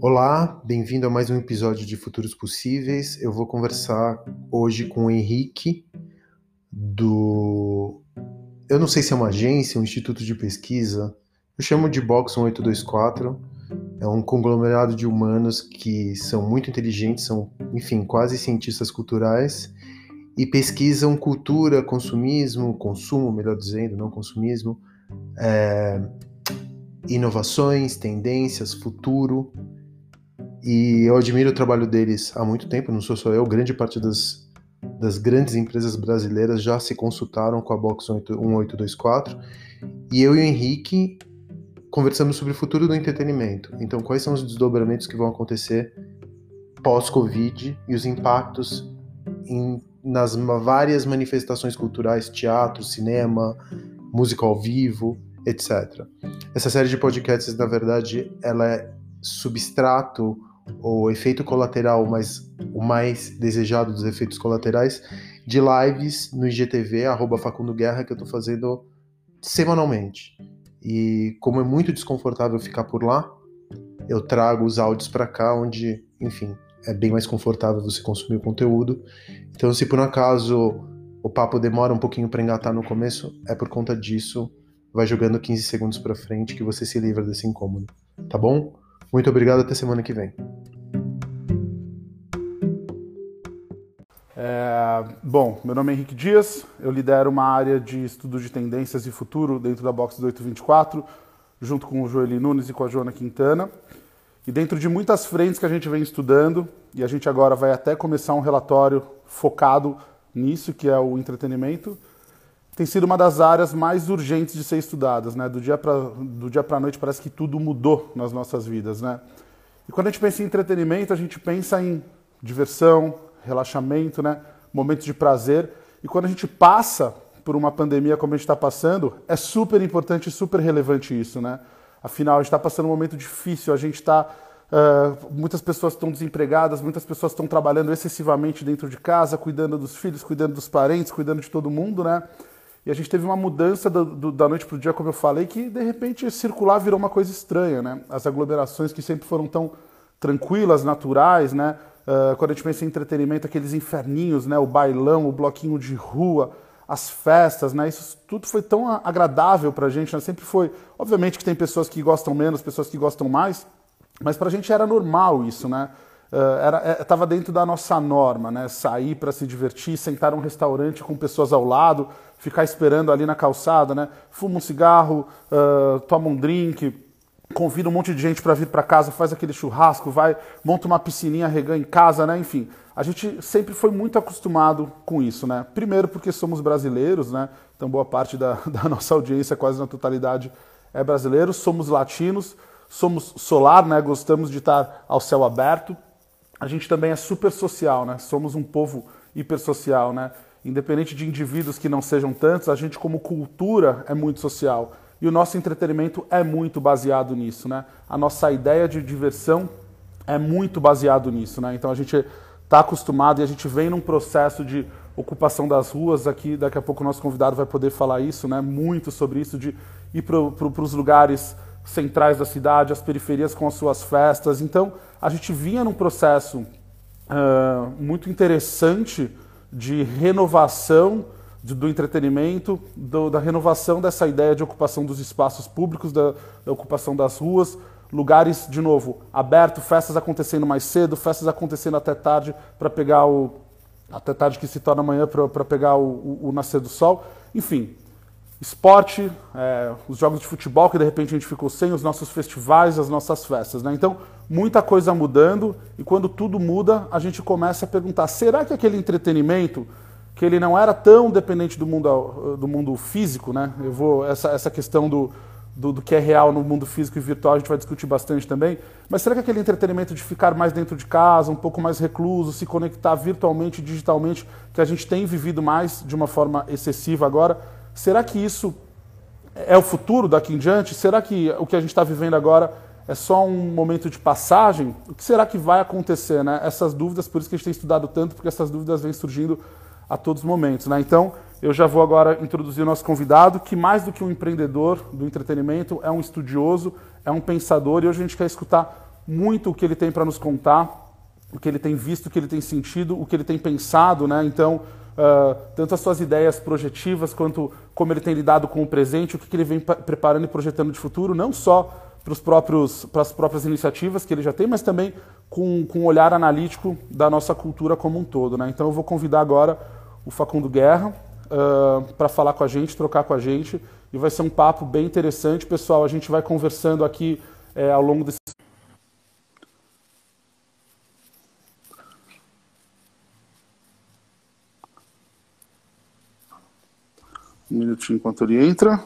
Olá, bem-vindo a mais um episódio de Futuros Possíveis. Eu vou conversar hoje com o Henrique do. Eu não sei se é uma agência, um instituto de pesquisa. Eu chamo de Box 1824. É um conglomerado de humanos que são muito inteligentes, são, enfim, quase cientistas culturais e pesquisam cultura, consumismo, consumo, melhor dizendo, não consumismo, é, inovações, tendências, futuro. E eu admiro o trabalho deles há muito tempo, não sou só eu, grande parte das, das grandes empresas brasileiras já se consultaram com a Box 1824. E eu e o Henrique conversamos sobre o futuro do entretenimento. Então, quais são os desdobramentos que vão acontecer pós-Covid e os impactos em, nas várias manifestações culturais, teatro, cinema, música ao vivo, etc. Essa série de podcasts, na verdade, ela é substrato o efeito colateral, mas o mais desejado dos efeitos colaterais, de lives no IGTV, arroba Facundo Guerra, que eu estou fazendo semanalmente. E como é muito desconfortável ficar por lá, eu trago os áudios para cá, onde, enfim, é bem mais confortável você consumir o conteúdo. Então, se por um acaso o papo demora um pouquinho para engatar no começo, é por conta disso. Vai jogando 15 segundos para frente que você se livra desse incômodo. Tá bom? Muito obrigado, até semana que vem. É, bom, meu nome é Henrique Dias, eu lidero uma área de estudo de tendências e futuro dentro da Box 824, junto com o Joeli Nunes e com a Joana Quintana. E dentro de muitas frentes que a gente vem estudando, e a gente agora vai até começar um relatório focado nisso, que é o entretenimento, tem sido uma das áreas mais urgentes de ser estudadas, né? Do dia para para noite parece que tudo mudou nas nossas vidas, né? E quando a gente pensa em entretenimento, a gente pensa em diversão, relaxamento, né? Momentos de prazer. E quando a gente passa por uma pandemia como a gente está passando, é super importante e super relevante isso, né? Afinal, a gente está passando um momento difícil, a gente está Uh, muitas pessoas estão desempregadas, muitas pessoas estão trabalhando excessivamente dentro de casa, cuidando dos filhos, cuidando dos parentes, cuidando de todo mundo, né? E a gente teve uma mudança do, do, da noite para o dia, como eu falei, que de repente circular virou uma coisa estranha, né? As aglomerações que sempre foram tão tranquilas, naturais, né? Uh, quando a gente pensa em entretenimento, aqueles inferninhos, né? O bailão, o bloquinho de rua, as festas, né? Isso tudo foi tão agradável para a gente, né? Sempre foi. Obviamente que tem pessoas que gostam menos, pessoas que gostam mais, mas para a gente era normal isso, né? estava uh, dentro da nossa norma, né? Sair para se divertir, sentar num restaurante com pessoas ao lado, ficar esperando ali na calçada, né? Fuma um cigarro, uh, toma um drink, convida um monte de gente para vir para casa, faz aquele churrasco, vai, monta uma piscininha regã em casa, né? Enfim, a gente sempre foi muito acostumado com isso, né? Primeiro porque somos brasileiros, né? Então boa parte da, da nossa audiência, quase na totalidade, é brasileiro. Somos latinos, somos solar, né? Gostamos de estar ao céu aberto. A gente também é super social, né? Somos um povo hipersocial, né? Independente de indivíduos que não sejam tantos, a gente como cultura é muito social. E o nosso entretenimento é muito baseado nisso, né? A nossa ideia de diversão é muito baseado nisso, né? Então a gente está acostumado e a gente vem num processo de ocupação das ruas aqui. Daqui a pouco o nosso convidado vai poder falar isso, né? Muito sobre isso de ir para pro, os lugares centrais da cidade, as periferias com as suas festas. Então a gente vinha num processo uh, muito interessante de renovação do entretenimento, do, da renovação dessa ideia de ocupação dos espaços públicos, da, da ocupação das ruas, lugares, de novo, aberto, festas acontecendo mais cedo, festas acontecendo até tarde para pegar o. até tarde que se torna amanhã para pegar o, o, o, nascer do sol. Enfim, esporte, é, os jogos de futebol que de repente a gente ficou sem, os nossos festivais, as nossas festas. Né? Então, muita coisa mudando e quando tudo muda, a gente começa a perguntar: será que aquele entretenimento que ele não era tão dependente do mundo, do mundo físico, né? Eu vou essa, essa questão do, do, do, que é real no mundo físico e virtual a gente vai discutir bastante também. Mas será que aquele entretenimento de ficar mais dentro de casa, um pouco mais recluso, se conectar virtualmente, digitalmente, que a gente tem vivido mais de uma forma excessiva agora, será que isso é o futuro daqui em diante? Será que o que a gente está vivendo agora é só um momento de passagem? O que será que vai acontecer? Né? Essas dúvidas, por isso que a gente tem estudado tanto, porque essas dúvidas vêm surgindo a todos os momentos. Né? Então, eu já vou agora introduzir o nosso convidado, que mais do que um empreendedor do entretenimento, é um estudioso, é um pensador, e hoje a gente quer escutar muito o que ele tem para nos contar, o que ele tem visto, o que ele tem sentido, o que ele tem pensado, né? Então, uh, tanto as suas ideias projetivas quanto como ele tem lidado com o presente, o que, que ele vem preparando e projetando de futuro, não só para os próprios para as próprias iniciativas que ele já tem, mas também com, com um olhar analítico da nossa cultura como um todo, né? Então, eu vou convidar agora o Facundo Guerra uh, para falar com a gente, trocar com a gente e vai ser um papo bem interessante, pessoal. A gente vai conversando aqui ao longo desse Um minutinho enquanto ele entra.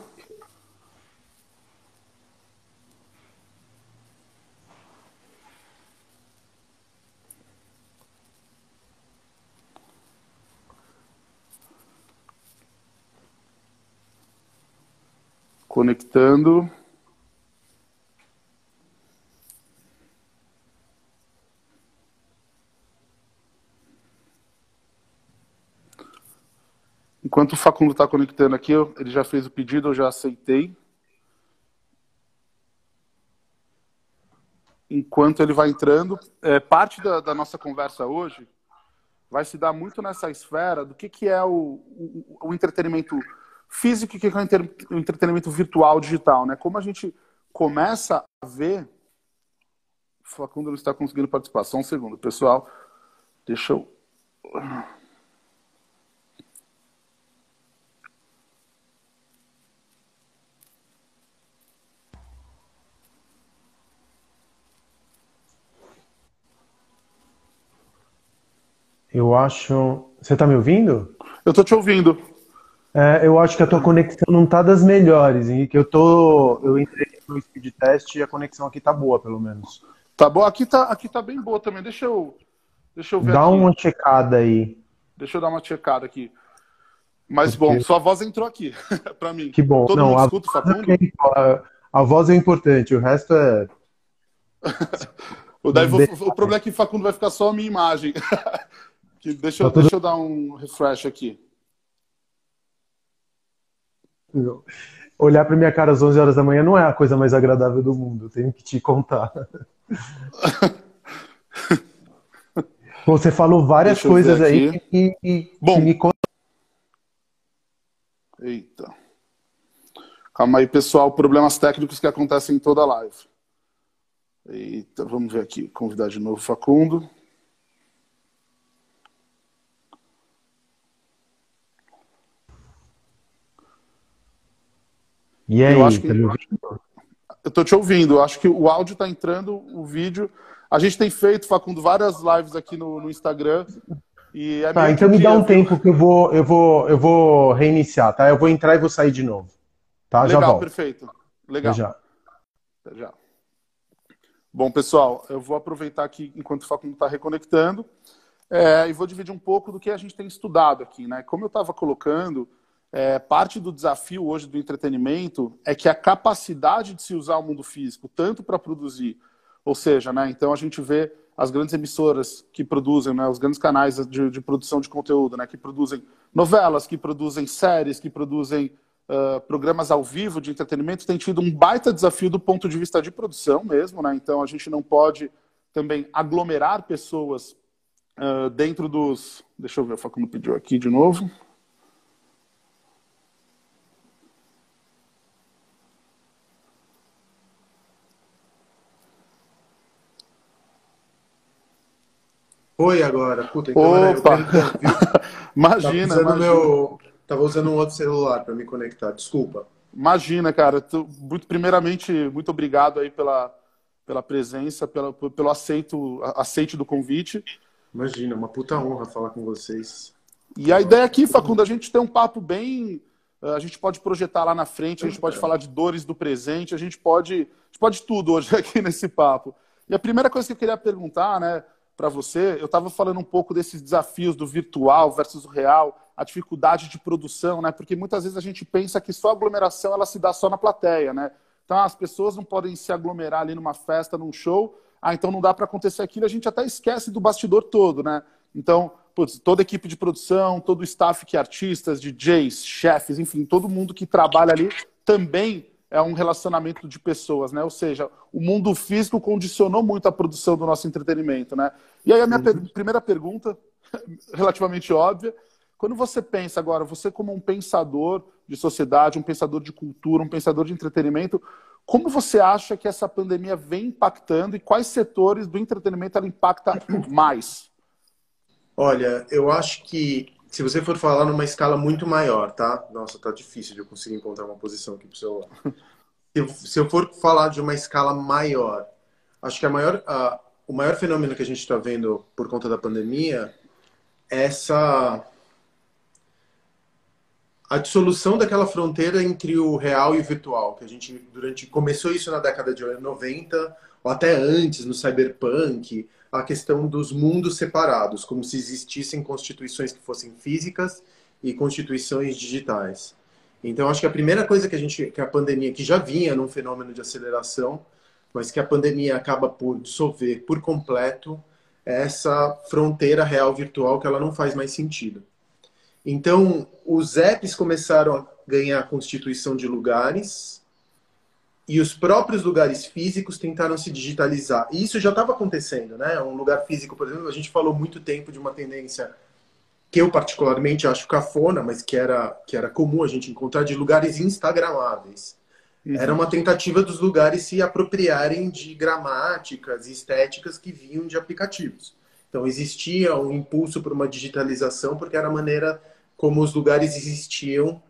Conectando. Enquanto o Facundo está conectando aqui, ele já fez o pedido, eu já aceitei. Enquanto ele vai entrando, é, parte da, da, nossa conversa hoje vai se dar muito nessa esfera do que, que é o, o, o entretenimento físico e o que, que é o entretenimento virtual digital. Né? Como a gente começa a ver. O Facundo não está conseguindo participar. Só um segundo, pessoal. Deixa eu. Eu acho. Você está me ouvindo? Eu estou te ouvindo. É, eu acho que a tua conexão não tá das melhores, Henrique. Eu tô. Eu entrei no speed test e a conexão aqui tá boa, pelo menos. Tá boa? Aqui tá, aqui tá bem boa também. Deixa eu. Deixa eu ver. Dá aqui. uma checada aí. Deixa eu dar uma checada aqui. Mas Porque... bom, sua voz entrou aqui, para mim. Que bom. Todo não, mundo a escuta Facundo? É a, a voz é importante, o resto é. o, daí, o problema é que Facundo vai ficar só a minha imagem. Que deixa, eu, tá deixa eu dar um refresh aqui. Olhar para minha cara às 11 horas da manhã não é a coisa mais agradável do mundo, tenho que te contar. Você falou várias coisas aí que, que, Bom, que me Eita. Calma aí, pessoal. Problemas técnicos que acontecem em toda a live. Eita, vamos ver aqui. Convidar de novo o Facundo. E aí, eu acho que, tá eu estou te ouvindo. Eu acho que o áudio está entrando, o vídeo. A gente tem feito, Facundo, várias lives aqui no, no Instagram. E é tá, então me dá um tempo que eu vou, eu vou, eu vou reiniciar, tá? Eu vou entrar e vou sair de novo. Tá? Legal, já volto. perfeito. Legal. já. já. Bom, pessoal, eu vou aproveitar aqui enquanto o Facundo está reconectando é, e vou dividir um pouco do que a gente tem estudado aqui, né? Como eu estava colocando, é, parte do desafio hoje do entretenimento é que a capacidade de se usar o mundo físico, tanto para produzir, ou seja, né, então a gente vê as grandes emissoras que produzem, né, os grandes canais de, de produção de conteúdo, né, que produzem novelas, que produzem séries, que produzem uh, programas ao vivo de entretenimento, tem tido um baita desafio do ponto de vista de produção mesmo. Né, então a gente não pode também aglomerar pessoas uh, dentro dos. Deixa eu ver, o Facundo pediu aqui de novo. Foi agora. Puta, então Opa! imagina, tava imagina. Meu... Tava usando um outro celular para me conectar, desculpa. Imagina, cara. Muito, primeiramente, muito obrigado aí pela, pela presença, pela, pelo aceito, aceite do convite. Imagina, uma puta honra falar com vocês. E a ideia aqui, Facundo, a gente tem um papo bem. A gente pode projetar lá na frente, a gente pode falar de dores do presente, a gente pode. A gente pode tudo hoje aqui nesse papo. E a primeira coisa que eu queria perguntar, né? Para você. Eu estava falando um pouco desses desafios do virtual versus o real, a dificuldade de produção, né? Porque muitas vezes a gente pensa que só aglomeração ela se dá só na plateia, né? Então as pessoas não podem se aglomerar ali numa festa, num show. Ah, então não dá para acontecer aquilo. A gente até esquece do bastidor todo, né? Então, putz, toda a equipe de produção, todo o staff que é artistas, DJs, chefes, enfim, todo mundo que trabalha ali também é um relacionamento de pessoas, né? Ou seja, o mundo físico condicionou muito a produção do nosso entretenimento, né? E aí a minha uhum. per primeira pergunta, relativamente óbvia, quando você pensa agora, você como um pensador de sociedade, um pensador de cultura, um pensador de entretenimento, como você acha que essa pandemia vem impactando e quais setores do entretenimento ela impacta mais? Olha, eu acho que se você for falar numa escala muito maior, tá? Nossa, tá difícil de eu conseguir encontrar uma posição aqui pro celular. se, eu for falar de uma escala maior, acho que a maior, a, o maior fenômeno que a gente está vendo por conta da pandemia é essa a dissolução daquela fronteira entre o real e o virtual, que a gente durante começou isso na década de 90 ou até antes no cyberpunk, a questão dos mundos separados, como se existissem constituições que fossem físicas e constituições digitais. Então, acho que a primeira coisa que a gente, que a pandemia, que já vinha num fenômeno de aceleração, mas que a pandemia acaba por dissolver por completo é essa fronteira real virtual que ela não faz mais sentido. Então, os apps começaram a ganhar constituição de lugares, e os próprios lugares físicos tentaram se digitalizar. E isso já estava acontecendo, né? Um lugar físico, por exemplo, a gente falou muito tempo de uma tendência que eu particularmente acho cafona, mas que era, que era comum a gente encontrar de lugares instagramáveis. Uhum. Era uma tentativa dos lugares se apropriarem de gramáticas e estéticas que vinham de aplicativos. Então existia um impulso para uma digitalização porque era a maneira como os lugares existiam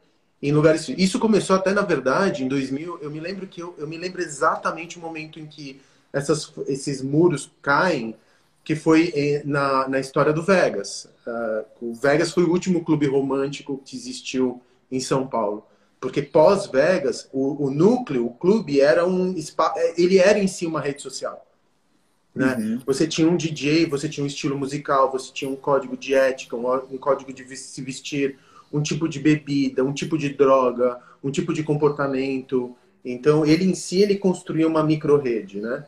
em lugares. Isso começou até, na verdade, em 2000. Eu me lembro que eu, eu me lembro exatamente o momento em que essas, esses muros caem, que foi eh, na, na história do Vegas. Uh, o Vegas foi o último clube romântico que existiu em São Paulo. Porque pós-Vegas, o, o, núcleo, o clube, era um eh, ele era em si uma rede social. Né? Uhum. Você tinha um DJ, você tinha um estilo musical, você tinha um código de ética, um, um código de se vestir, um tipo de bebida, um tipo de droga, um tipo de comportamento. Então, ele em si, ele construiu uma micro-rede, né?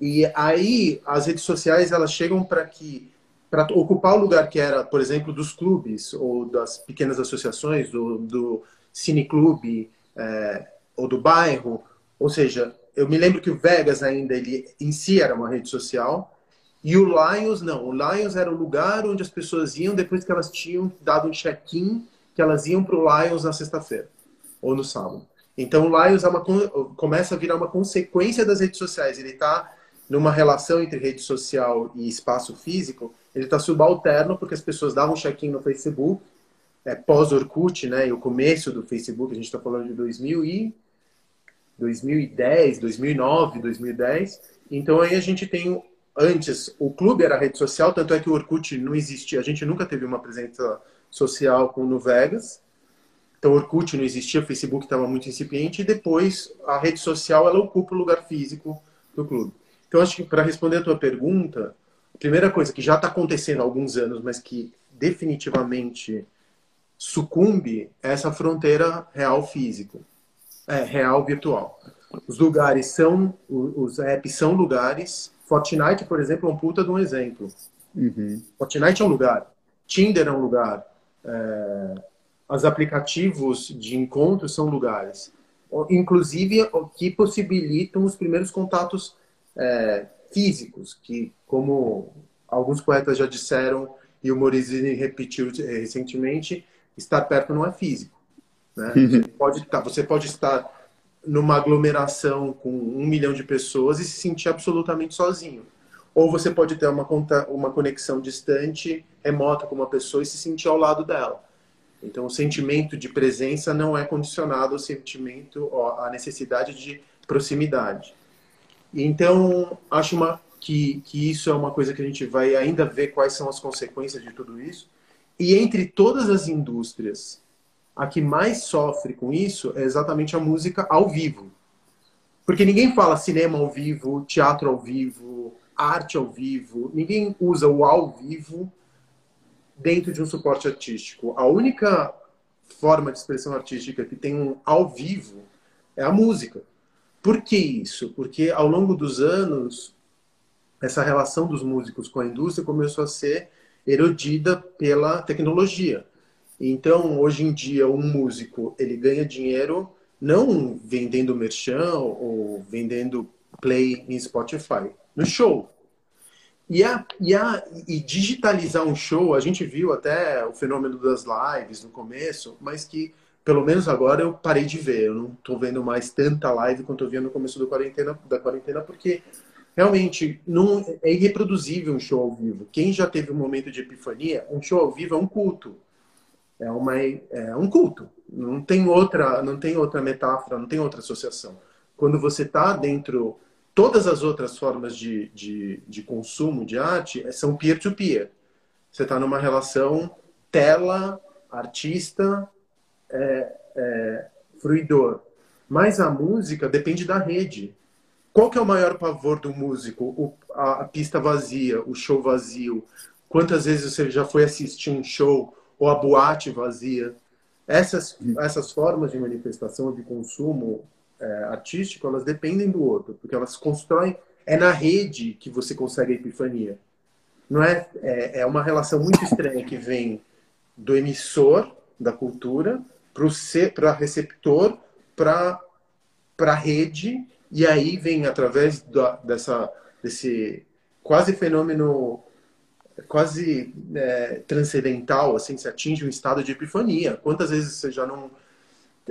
E aí, as redes sociais, elas chegam para que para ocupar o lugar que era, por exemplo, dos clubes ou das pequenas associações, do, do cineclube é, ou do bairro. Ou seja, eu me lembro que o Vegas ainda, ele em si era uma rede social, e o Lions não. O Lions era o lugar onde as pessoas iam depois que elas tinham dado um check-in que elas iam para o Lions na sexta-feira ou no sábado. Então o Lions é uma, começa a virar uma consequência das redes sociais. Ele está numa relação entre rede social e espaço físico, ele está subalterno porque as pessoas davam check-in no Facebook, é, pós-Orkut, né, e o começo do Facebook, a gente está falando de 2000 e 2010, 2009, 2010. Então aí a gente tem antes o clube era rede social, tanto é que o Orkut não existia, a gente nunca teve uma presença social com no Vegas. Então, Orkut não existia, o Facebook estava muito incipiente, e depois a rede social ela ocupa o lugar físico do clube. Então, acho que para responder a tua pergunta, a primeira coisa que já está acontecendo há alguns anos, mas que definitivamente sucumbe é essa fronteira real físico, é, real virtual. Os lugares são, os apps são lugares. Fortnite, por exemplo, é um puta de um exemplo. Uhum. Fortnite é um lugar. Tinder é um lugar é, os aplicativos de encontro são lugares, inclusive que possibilitam os primeiros contatos é, físicos, que, como alguns poetas já disseram e o Morizini repetiu é, recentemente, estar perto não é físico. Né? Uhum. Você, pode estar, você pode estar numa aglomeração com um milhão de pessoas e se sentir absolutamente sozinho. Ou você pode ter uma, uma conexão distante, remota com uma pessoa e se sentir ao lado dela. Então, o sentimento de presença não é condicionado ao sentimento, à necessidade de proximidade. Então, acho uma, que, que isso é uma coisa que a gente vai ainda ver quais são as consequências de tudo isso. E entre todas as indústrias, a que mais sofre com isso é exatamente a música ao vivo. Porque ninguém fala cinema ao vivo, teatro ao vivo, arte ao vivo, ninguém usa o ao vivo dentro de um suporte artístico. A única forma de expressão artística que tem um ao vivo é a música. Por que isso? Porque ao longo dos anos, essa relação dos músicos com a indústria começou a ser erodida pela tecnologia. Então, hoje em dia, um músico ele ganha dinheiro não vendendo merchan ou vendendo play em Spotify, no show. E, a, e, a, e digitalizar um show, a gente viu até o fenômeno das lives no começo, mas que pelo menos agora eu parei de ver. Eu não estou vendo mais tanta live quanto eu via no começo da quarentena, da quarentena porque realmente não é irreproduzível um show ao vivo. Quem já teve um momento de epifania, um show ao vivo é um culto. É, uma, é um culto. Não tem outra, não tem outra metáfora, não tem outra associação. Quando você está dentro todas as outras formas de, de, de consumo de arte é, são peer-to-peer. Você está numa relação tela, artista, é, é, fruidor. Mas a música depende da rede. Qual que é o maior pavor do músico? O, a, a, pista vazia, o show vazio. Quantas vezes você já foi assistir um show ou a boate vazia? Essas, essas formas de manifestação de consumo é, artístico, elas dependem do outro, porque elas constroem. É na rede que você consegue a epifania. Não é, é, é uma relação muito estranha que vem do emissor da cultura para o receptor, para a rede, e aí vem através da, dessa, desse quase fenômeno quase é, transcendental, assim, se atinge um estado de epifania. Quantas vezes você já não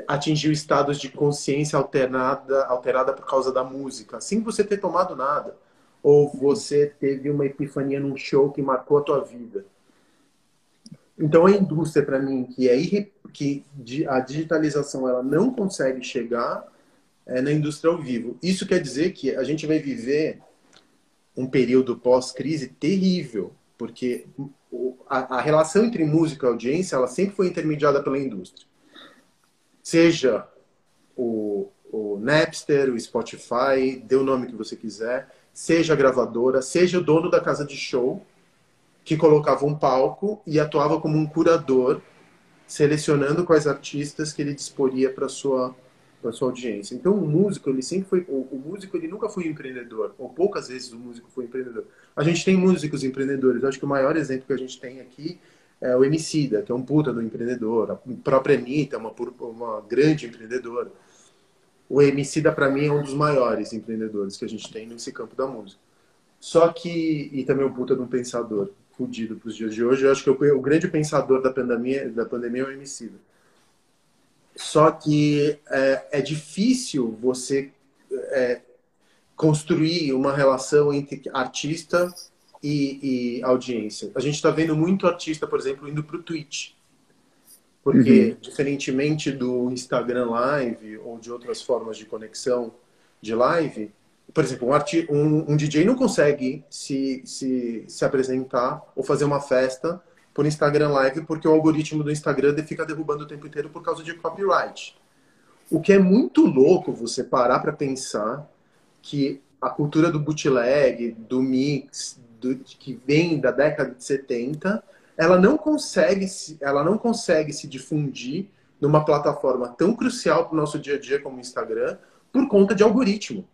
atingiu estados de consciência alternada, alterada por causa da música, sem você ter tomado nada. Ou você teve uma epifania num show que marcou a tua vida. Então a indústria para mim que é irre... que a digitalização ela não consegue chegar é na indústria ao vivo. Isso quer dizer que a gente vai viver um período pós-crise terrível, porque a, a relação entre música e audiência ela sempre foi intermediada pela indústria seja o, o Napster, o Spotify, dê o nome que você quiser, seja a gravadora, seja o dono da casa de show, que colocava um palco e atuava como um curador, selecionando quais artistas que ele disporia para sua para sua audiência. Então o músico ele sempre foi o, o, músico ele nunca foi empreendedor, ou poucas vezes o músico foi empreendedor. A gente tem músicos empreendedores. Acho que o maior exemplo que a gente tem aqui é, o Emicida, que é um puta do empreendedor, a própria Anitta é uma, uma grande empreendedora. O Emicida, para mim, é um dos maiores empreendedores que a gente tem nesse campo da música. Só que, e também um puta de um pensador, fudido para os dias de hoje, eu acho que o, o grande pensador da pandemia, da pandemia é o Emicida. Só que é, é difícil você é, construir uma relação entre artista e, e audiência. A gente está vendo muito artista, por exemplo, indo para o Twitch. Porque, uhum. diferentemente do Instagram Live ou de outras formas de conexão de live, por exemplo, um, um, um, DJ não consegue se, se, se apresentar ou fazer uma festa por Instagram Live porque o algoritmo do Instagram fica derrubando o tempo inteiro por causa de copyright. O que é muito louco você parar para pensar que a cultura do bootleg, do mix, do, que vem da década de 70, ela não consegue se, ela não consegue se difundir numa plataforma tão crucial para o nosso dia a dia como o Instagram por conta de algoritmo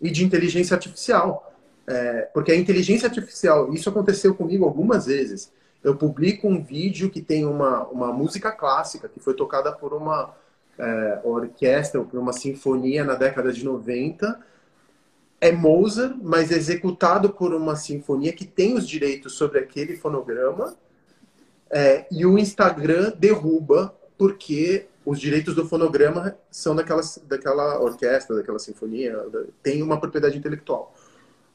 e de inteligência artificial. É, porque a inteligência artificial, isso aconteceu comigo algumas vezes. Eu publico um vídeo que tem uma, uma música clássica que foi tocada por uma é, orquestra por uma sinfonia na década de 90 é Mozart, mas executado por uma sinfonia que tem os direitos sobre aquele fonograma é, e o Instagram derruba porque os direitos do fonograma são daquela, daquela orquestra, daquela sinfonia, tem uma propriedade intelectual.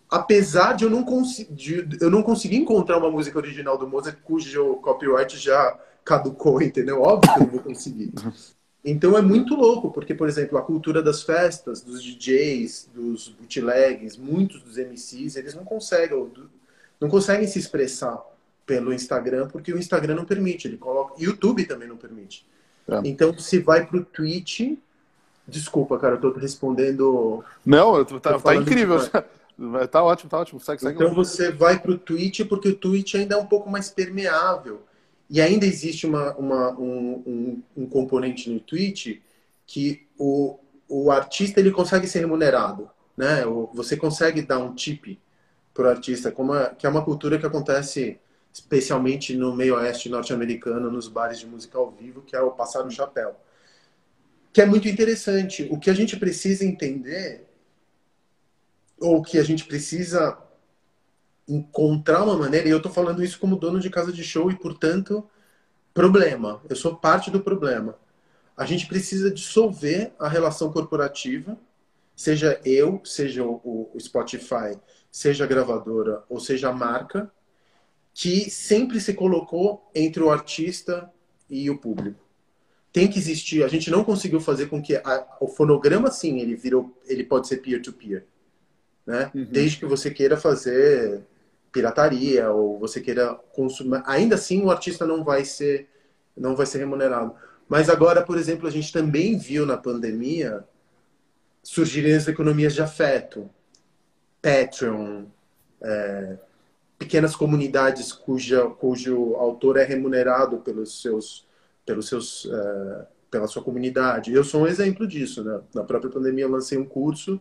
Apesar de eu não, de eu não conseguir encontrar uma música original do Mozart cujo copyright já caducou, entendeu? Óbvio que eu não vou conseguir. Então é muito louco, porque, por exemplo, a cultura das festas, dos DJs, dos bootlegs, muitos dos MCs, eles não conseguem, não conseguem se expressar pelo Instagram, porque o Instagram não permite, ele coloca. YouTube também não permite. É. Então, se vai para o Twitch. Desculpa, cara, eu tô respondendo. Não, tá, tá incrível. Tá ótimo, tá ótimo. Segue, segue então você vai para o Twitch porque o Twitch ainda é um pouco mais permeável e ainda existe uma, uma um, um, um, componente no Twitch que o, o artista ele consegue ser remunerado. Né? Você consegue dar um tip para o artista, como é, que é uma cultura que acontece especialmente no meio oeste norte-americano, nos bares de música ao vivo, que é o passar o chapéu. que é muito interessante. O que a gente precisa entender, ou que a gente precisa encontrar uma maneira, e eu estou falando isso como dono de casa de show e, portanto, problema. Eu sou parte do problema. A gente precisa dissolver a relação corporativa, seja eu, seja o, Spotify, seja a gravadora ou seja a marca, que sempre se colocou entre o artista e o público. Tem que existir. A gente não conseguiu fazer com que a, o fonograma, sim, ele virou, ele pode ser peer-to-peer, -peer, né? Uhum. Desde que você queira fazer pirataria ou você queira consumir, ainda assim o artista não vai ser não vai ser remunerado. Mas agora, por exemplo, a gente também viu na pandemia surgirem as economias de afeto, Patreon, é, pequenas comunidades cuja, cujo autor é remunerado pelos seus, pelos seus, é, pela sua comunidade. Eu sou um exemplo disso. Né? Na própria pandemia, eu lancei um curso.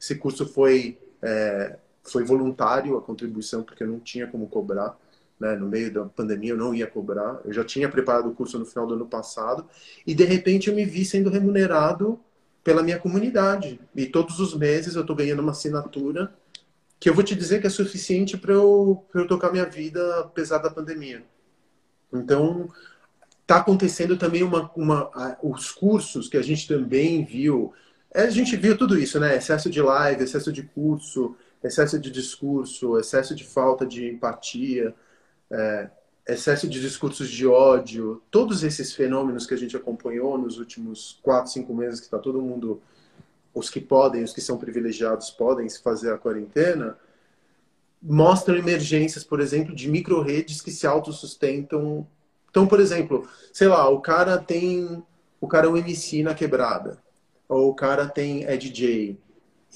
Esse curso foi, é, foi voluntário, a contribuição, porque eu não tinha como cobrar. Né? No meio da pandemia, eu não ia cobrar. Eu já tinha preparado o curso no final do ano passado. E, de repente, eu me vi sendo remunerado pela minha comunidade. E todos os meses eu estou ganhando uma assinatura que eu vou te dizer que é suficiente para eu, eu tocar minha vida apesar da pandemia. Então, está acontecendo também uma, uma, os cursos que a gente também viu. É, a gente viu tudo isso, né? Excesso de live, excesso de curso, excesso de discurso, excesso de falta de empatia, é, excesso de discursos de ódio. Todos esses fenômenos que a gente acompanhou nos últimos quatro, cinco meses, que está todo mundo os que podem, os que são privilegiados podem se fazer a quarentena, mostram emergências, por exemplo, de micro-redes que se autossustentam. Então, por exemplo, sei lá, o cara tem. O cara é um MC na quebrada, ou o cara tem é DJ,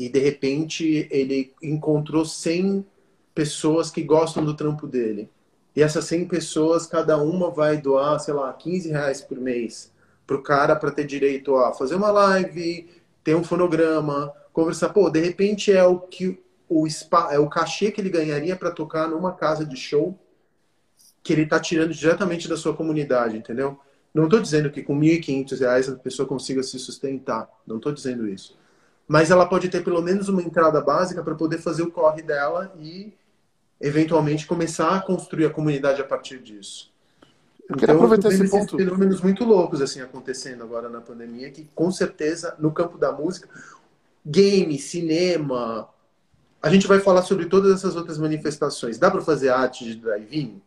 e de repente ele encontrou 100 pessoas que gostam do trampo dele. E essas 100 pessoas, cada uma vai doar, sei lá, 15 reais por mês para o cara para ter direito a fazer uma live, ter um fonograma, conversar. Pô, de repente é o que o spa, é o cachê que ele ganharia para tocar numa casa de show que ele está tirando diretamente da sua comunidade, entendeu? Não estou dizendo que com R$ 1.500 a pessoa consiga se sustentar. Não estou dizendo isso. Mas ela pode ter pelo menos uma entrada básica para poder fazer o corre dela e, eventualmente, começar a construir a comunidade a partir disso. Eu então, aproveitar esse ponto. fenômenos muito loucos assim acontecendo agora na pandemia, que com certeza no campo da música, game, cinema, a gente vai falar sobre todas essas outras manifestações. Dá para fazer arte de drive-in?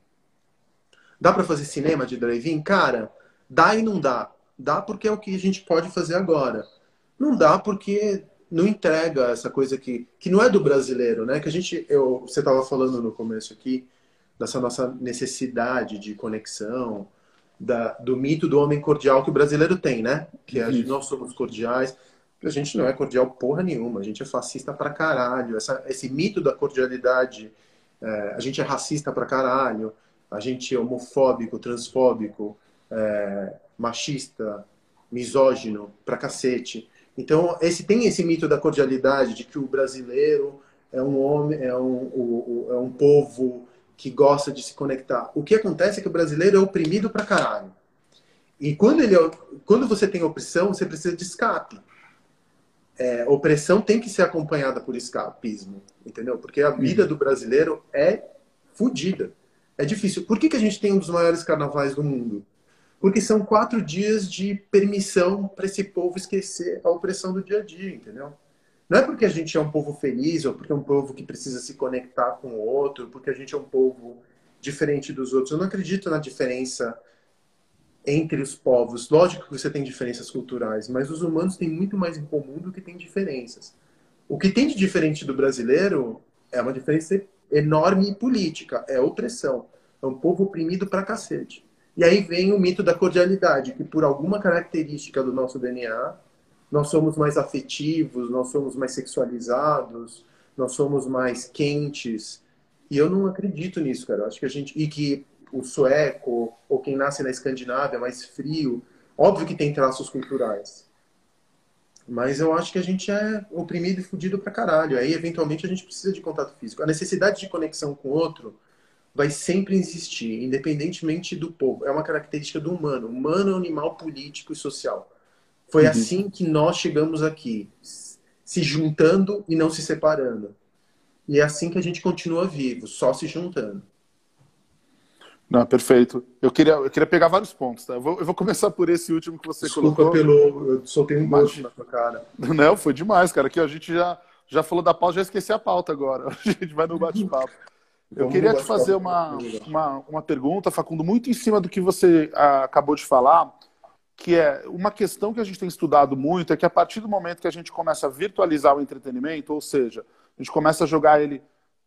Dá para fazer cinema de drive-in? Cara, dá e não dá. Dá porque é o que a gente pode fazer agora. Não dá porque não entrega essa coisa que, que não é do brasileiro, né? Que a gente, eu, você estava falando no começo aqui, dessa nossa necessidade de conexão, da, do mito do homem cordial que o brasileiro tem, né? Que a gente, nós somos cordiais. A gente não é cordial porra nenhuma, a gente é fascista pra caralho. Essa, esse mito da cordialidade, é, a gente é racista pra caralho, a gente é homofóbico, transfóbico, é, machista, misógino pra cacete. Então, esse tem esse mito da cordialidade, de que o brasileiro é um homem, é um, é um povo que gosta de se conectar. O que acontece é que o brasileiro é oprimido pra caralho. E quando, ele, é quando você tem opressão, você precisa de escape. É, opressão tem que ser acompanhada por escapismo, entendeu? Porque a vida do brasileiro é fodida. É difícil. Por que, que a gente tem um dos maiores carnavais do mundo? Porque são quatro dias de permissão para esse povo esquecer a opressão do dia a dia, entendeu? Não é porque a gente é um povo feliz ou porque é um povo que precisa se conectar com o outro, porque a gente é um povo diferente dos outros. Eu não acredito na diferença entre os povos. Lógico que você tem diferenças culturais, mas os humanos têm muito mais em comum do que têm diferenças. O que tem de diferente do brasileiro é uma diferença enorme política, é opressão. É um povo oprimido pra cacete. E aí vem o mito da cordialidade, que por alguma característica do nosso DNA, nós somos mais afetivos, nós somos mais sexualizados, nós somos mais quentes. E eu não acredito nisso, cara. Eu acho que a gente. E que o sueco, ou quem nasce na Escandinávia, é mais frio. Óbvio que tem traços culturais. Mas eu acho que a gente é oprimido e fudido pra caralho. Aí, eventualmente, a gente precisa de contato físico. A necessidade de conexão com o outro vai sempre existir, independentemente do povo. É uma característica do humano. Humano é um animal político e social Foi uhum. assim que nós chegamos aqui, se juntando e não se separando. E é assim que a gente continua vivo, só se juntando. Não, perfeito. Eu queria, eu queria pegar vários pontos, tá? Eu vou, eu vou começar por esse último que você Desculpa colocou. pelo. Eu soltei um monte na sua cara. Não, foi demais, cara. Aqui a gente já, já falou da pauta, já esqueci a pauta agora. A gente vai no bate-papo. Eu queria te fazer uma, uma, uma pergunta, Facundo, muito em cima do que você ah, acabou de falar, que é uma questão que a gente tem estudado muito, é que a partir do momento que a gente começa a virtualizar o entretenimento, ou seja, a gente começa a jogar ele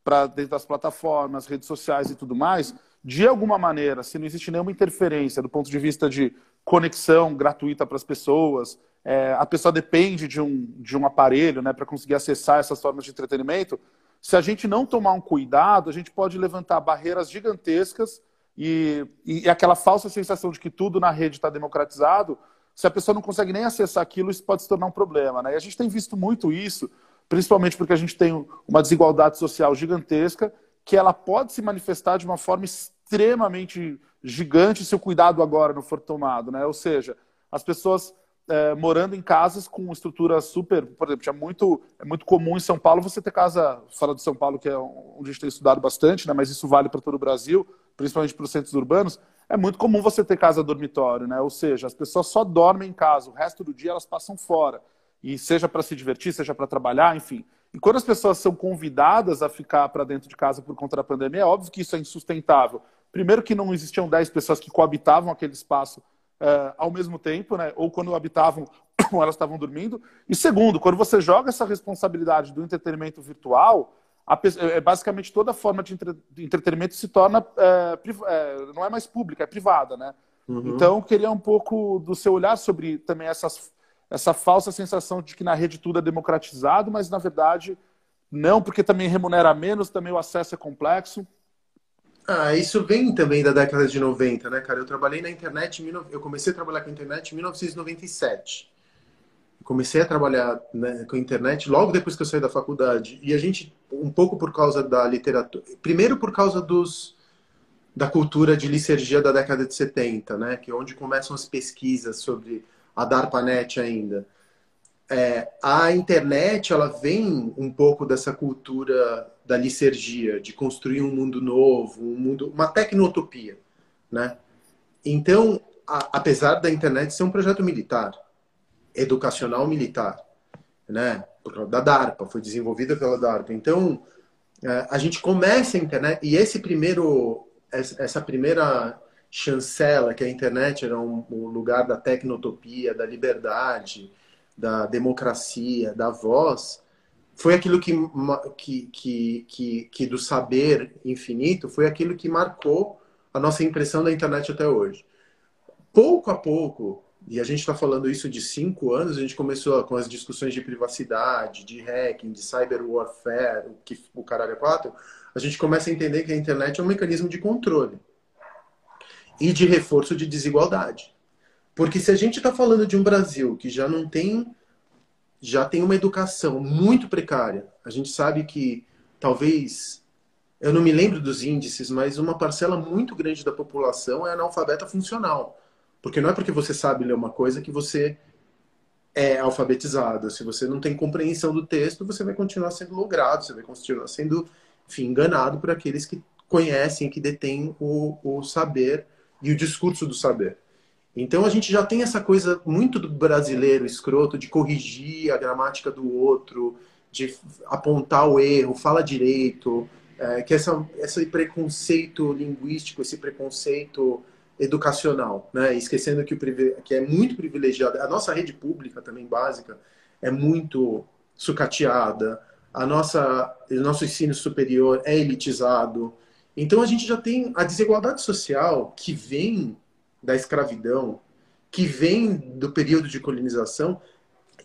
para dentro das plataformas, redes sociais e tudo mais, de alguma maneira, se não existe nenhuma interferência do ponto de vista de conexão gratuita para as pessoas, é, a pessoa depende de um, de um aparelho né, para conseguir acessar essas formas de entretenimento, se a gente não tomar um cuidado, a gente pode levantar barreiras gigantescas e, e aquela falsa sensação de que tudo na rede está democratizado, se a pessoa não consegue nem acessar aquilo, isso pode se tornar um problema. Né? E a gente tem visto muito isso, principalmente porque a gente tem uma desigualdade social gigantesca, que ela pode se manifestar de uma forma extremamente gigante se o cuidado agora não for tomado. Né? Ou seja, as pessoas é, morando em casas com estrutura super. Por exemplo, é muito, é muito comum em São Paulo você ter casa, fala de São Paulo, que é onde a gente tem estudado bastante, né, mas isso vale para todo o Brasil, principalmente para os centros urbanos. É muito comum você ter casa dormitório, né? ou seja, as pessoas só dormem em casa, o resto do dia elas passam fora. E seja para se divertir, seja para trabalhar, enfim. E quando as pessoas são convidadas a ficar para dentro de casa por conta da pandemia, é óbvio que isso é insustentável. Primeiro que não existiam 10 pessoas que coabitavam aquele espaço uh, ao mesmo tempo, né? ou quando habitavam ou elas estavam dormindo. E segundo, quando você joga essa responsabilidade do entretenimento virtual, a, é, basicamente toda forma de, entre, de entretenimento se torna é, é, não é mais pública, é privada, né? Uhum. Então, queria um pouco do seu olhar sobre também essas, essa falsa sensação de que na rede tudo é democratizado, mas na verdade não, porque também remunera menos, também o acesso é complexo. Ah, isso vem também da década de 90, né, cara? Eu trabalhei na internet, eu comecei a trabalhar com a internet em 1997. Comecei a trabalhar né, com a internet logo depois que eu saí da faculdade. E a gente, um pouco por causa da literatura. Primeiro por causa dos da cultura de licergia da década de 70, né? Que é onde começam as pesquisas sobre a DARPANET ainda. É, a internet, ela vem um pouco dessa cultura da licergia, de construir um mundo novo, um mundo, uma tecnotopia, né? Então, a, apesar da internet ser um projeto militar, educacional militar, né? Da DARPA, foi desenvolvida pela DARPA. Então, é, a gente começa a internet e esse primeiro, essa primeira chancela que a internet era um, um lugar da tecnotopia, da liberdade, da democracia, da voz, foi aquilo que, que, que, que, do saber infinito foi aquilo que marcou a nossa impressão da internet até hoje. Pouco a pouco, e a gente está falando isso de cinco anos, a gente começou com as discussões de privacidade, de hacking, de cyber warfare, que, o caralho é quatro, a gente começa a entender que a internet é um mecanismo de controle e de reforço de desigualdade. Porque se a gente está falando de um Brasil que já não tem já tem uma educação muito precária. A gente sabe que talvez, eu não me lembro dos índices, mas uma parcela muito grande da população é analfabeta funcional. Porque não é porque você sabe ler uma coisa que você é alfabetizado. Se você não tem compreensão do texto, você vai continuar sendo logrado, você vai continuar sendo, enfim, enganado por aqueles que conhecem, que detêm o, o saber e o discurso do saber. Então a gente já tem essa coisa muito do brasileiro escroto de corrigir a gramática do outro, de apontar o erro, fala direito, é, que essa, esse preconceito linguístico, esse preconceito educacional, né? esquecendo que, o, que é muito privilegiado. A nossa rede pública também básica é muito sucateada, a nossa, o nosso ensino superior é elitizado. Então a gente já tem a desigualdade social que vem da escravidão, que vem do período de colonização,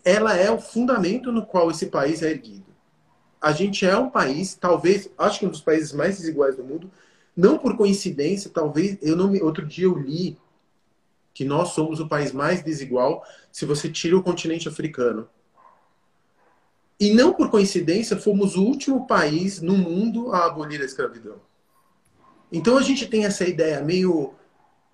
ela é o fundamento no qual esse país é erguido. A gente é um país, talvez, acho que um dos países mais desiguais do mundo, não por coincidência, talvez, eu não me, outro dia eu li que nós somos o país mais desigual se você tira o continente africano. E não por coincidência, fomos o último país no mundo a abolir a escravidão. Então a gente tem essa ideia meio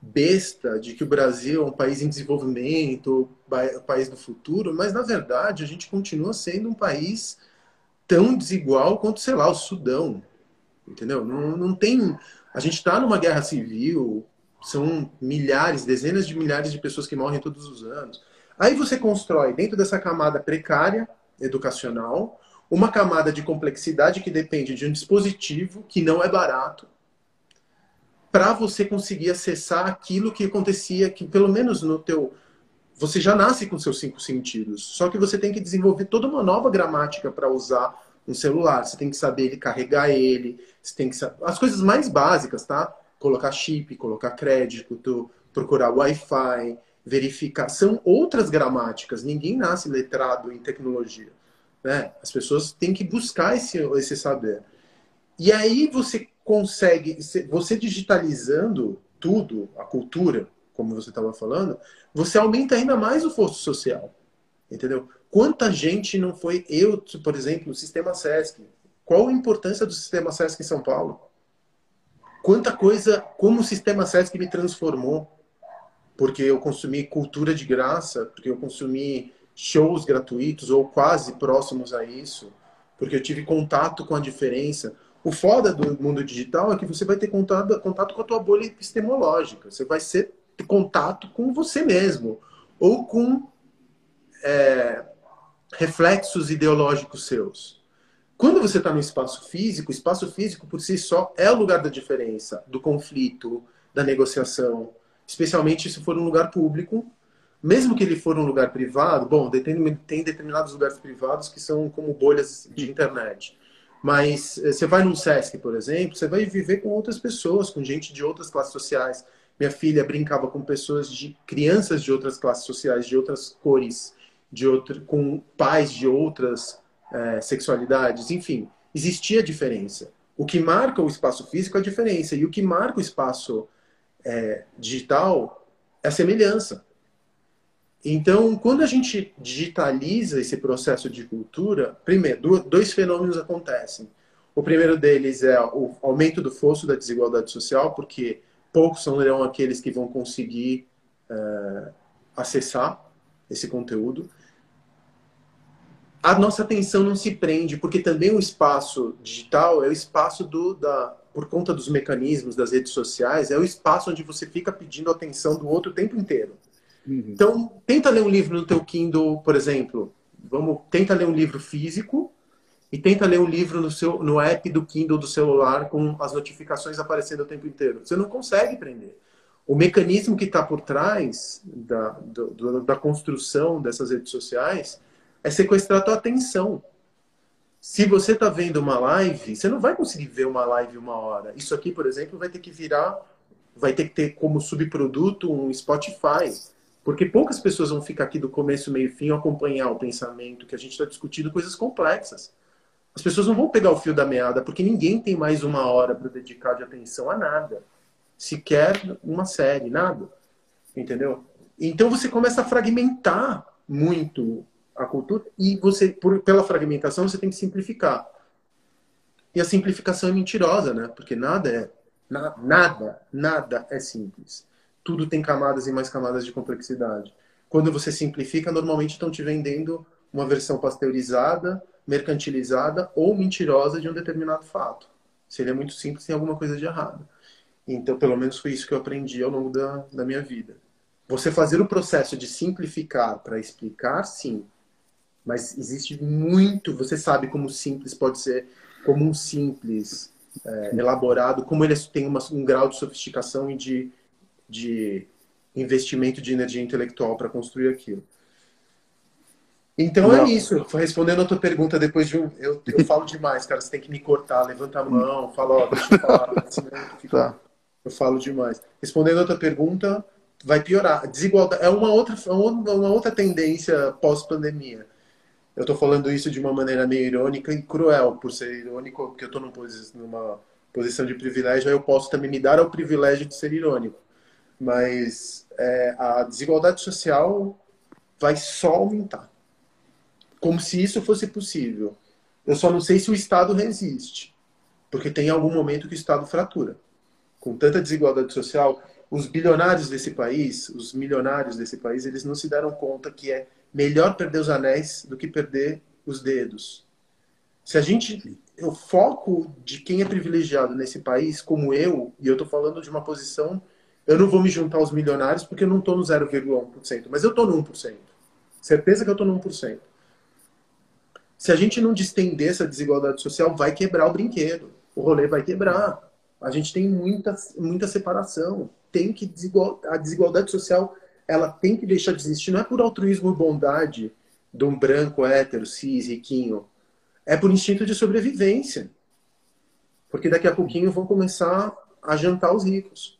besta de que o Brasil é um país em desenvolvimento, um país do futuro, mas na verdade a gente continua sendo um país tão desigual quanto, sei lá, o Sudão. Entendeu? Não, não tem. A gente está numa guerra civil, são milhares, dezenas de milhares de pessoas que morrem todos os anos. Aí você constrói, dentro dessa camada precária educacional, uma camada de complexidade que depende de um dispositivo que não é barato, para você conseguir acessar aquilo que acontecia, que pelo menos no teu você já nasce com seus cinco sentidos, só que você tem que desenvolver toda uma nova gramática para usar um celular. Você tem que saber ele carregar ele, você tem que saber as coisas mais básicas, tá? Colocar chip, colocar crédito, procurar Wi-Fi, verificar. São outras gramáticas. Ninguém nasce letrado em tecnologia, né? As pessoas têm que buscar esse esse saber. E aí você consegue, você digitalizando tudo, a cultura, como você estava falando, você aumenta ainda mais o fosso social. Entendeu? Quanta gente não foi. Eu, por exemplo, no Sistema SESC. Qual a importância do Sistema SESC em São Paulo? Quanta coisa, como o Sistema SESC me transformou. Porque eu consumi cultura de graça, porque eu consumi shows gratuitos ou quase próximos a isso, porque eu tive contato com a diferença. O foda do mundo digital é que você vai ter contato, contato com a tua bolha epistemológica. Você vai ser, ter contato com você mesmo. Ou com é, reflexos ideológicos seus. Quando você está no espaço físico, o espaço físico por si só é o lugar da diferença, do conflito, da negociação. Especialmente se for um lugar público. Mesmo que ele for um lugar privado, bom, tem, determinados lugares privados que são como bolhas de internet. Mas eh, você vai num Sesc, por exemplo, você vai viver com outras pessoas, com gente de outras classes sociais. Minha filha brincava com pessoas de crianças de outras classes sociais, de outras cores, de outra, com pais de outras é, sexualidades, enfim, existia diferença. O que marca o espaço físico é a diferença e o que marca o espaço é, digital é a semelhança. Então, quando a gente digitaliza esse processo de cultura, primeiro, dois fenômenos acontecem. O primeiro deles é o aumento do fosso da desigualdade social, porque poucos serão aqueles que vão conseguir é, acessar esse conteúdo. A nossa atenção não se prende, porque também o espaço digital é o espaço do, da, por conta dos mecanismos das redes sociais, é o espaço onde você fica pedindo atenção do outro o tempo inteiro. Uhum. Então, tenta ler um livro no teu Kindle, por exemplo. Vamos, tenta ler um livro físico e tenta ler um livro no seu no app do Kindle do celular com as notificações aparecendo o tempo inteiro. Você não consegue prender. O mecanismo que está por trás da, do, da construção dessas redes sociais é sequestrar a tua atenção. Se você está vendo uma live, você não vai conseguir ver uma live uma hora. Isso aqui, por exemplo, vai ter que virar, vai ter que ter como subproduto um Spotify porque poucas pessoas vão ficar aqui do começo, meio fim, acompanhar o pensamento, que a gente está discutindo coisas complexas. As pessoas não vão pegar o fio da meada, porque ninguém tem mais uma hora para dedicar de atenção a nada. Sequer uma série, nada. Entendeu? Então você começa a fragmentar muito a cultura e você, por, pela fragmentação, você tem que simplificar. E a simplificação é mentirosa, né? Porque nada é na, nada, nada é simples tudo tem camadas e mais camadas de complexidade. Quando você simplifica, normalmente estão te vendendo uma versão pasteurizada, mercantilizada ou mentirosa de um determinado fato. Se ele é muito simples, tem alguma coisa de errado. Então, pelo menos foi isso que eu aprendi ao longo da, da minha vida. Você fazer o processo de simplificar para explicar, sim. Mas existe muito. Você sabe como simples pode ser, como um simples é, elaborado, como ele tem uma, um grau de sofisticação e de de investimento de energia intelectual para construir aquilo. Então é Não. é isso. Respondendo a tua pergunta depois de um. Eu, eu falo demais, cara. Você tem que me cortar, levanta a mão, fala, ó, deixa eu falar. eu, tá. eu falo demais. Respondendo a tua pergunta, vai piorar. Desigualdade é uma outra, uma outra tendência pós-pandemia. Eu estou falando isso de uma maneira meio irônica e cruel, por ser irônico, porque eu estou numa posição de privilégio, aí eu posso também me dar ao privilégio de ser irônico mas é, a desigualdade social vai só aumentar. Como se isso fosse possível. Eu só não sei se o Estado resiste, porque tem algum momento que o Estado fratura. Com tanta desigualdade social, os bilionários desse país, os milionários desse país, eles não se deram conta que é melhor perder os anéis do que perder os dedos. Se a gente, o foco de quem é privilegiado nesse país, como eu, e eu estou falando de uma posição, eu não vou me juntar aos milionários porque eu não estou no 0,1%, mas eu estou no 1%. Certeza que eu estou no 1%. Se a gente não distender essa desigualdade social, vai quebrar o brinquedo. O rolê vai quebrar. A gente tem muita, muita separação. Tem que desigual, a desigualdade social ela tem que deixar de existir. Não é por altruísmo e bondade de um branco, hétero, cis, riquinho. É por instinto de sobrevivência. Porque daqui a pouquinho vão começar a jantar os ricos.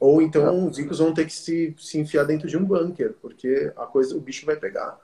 Ou então os ricos vão ter que se, se enfiar dentro de um bunker, porque a coisa, o bicho vai pegar.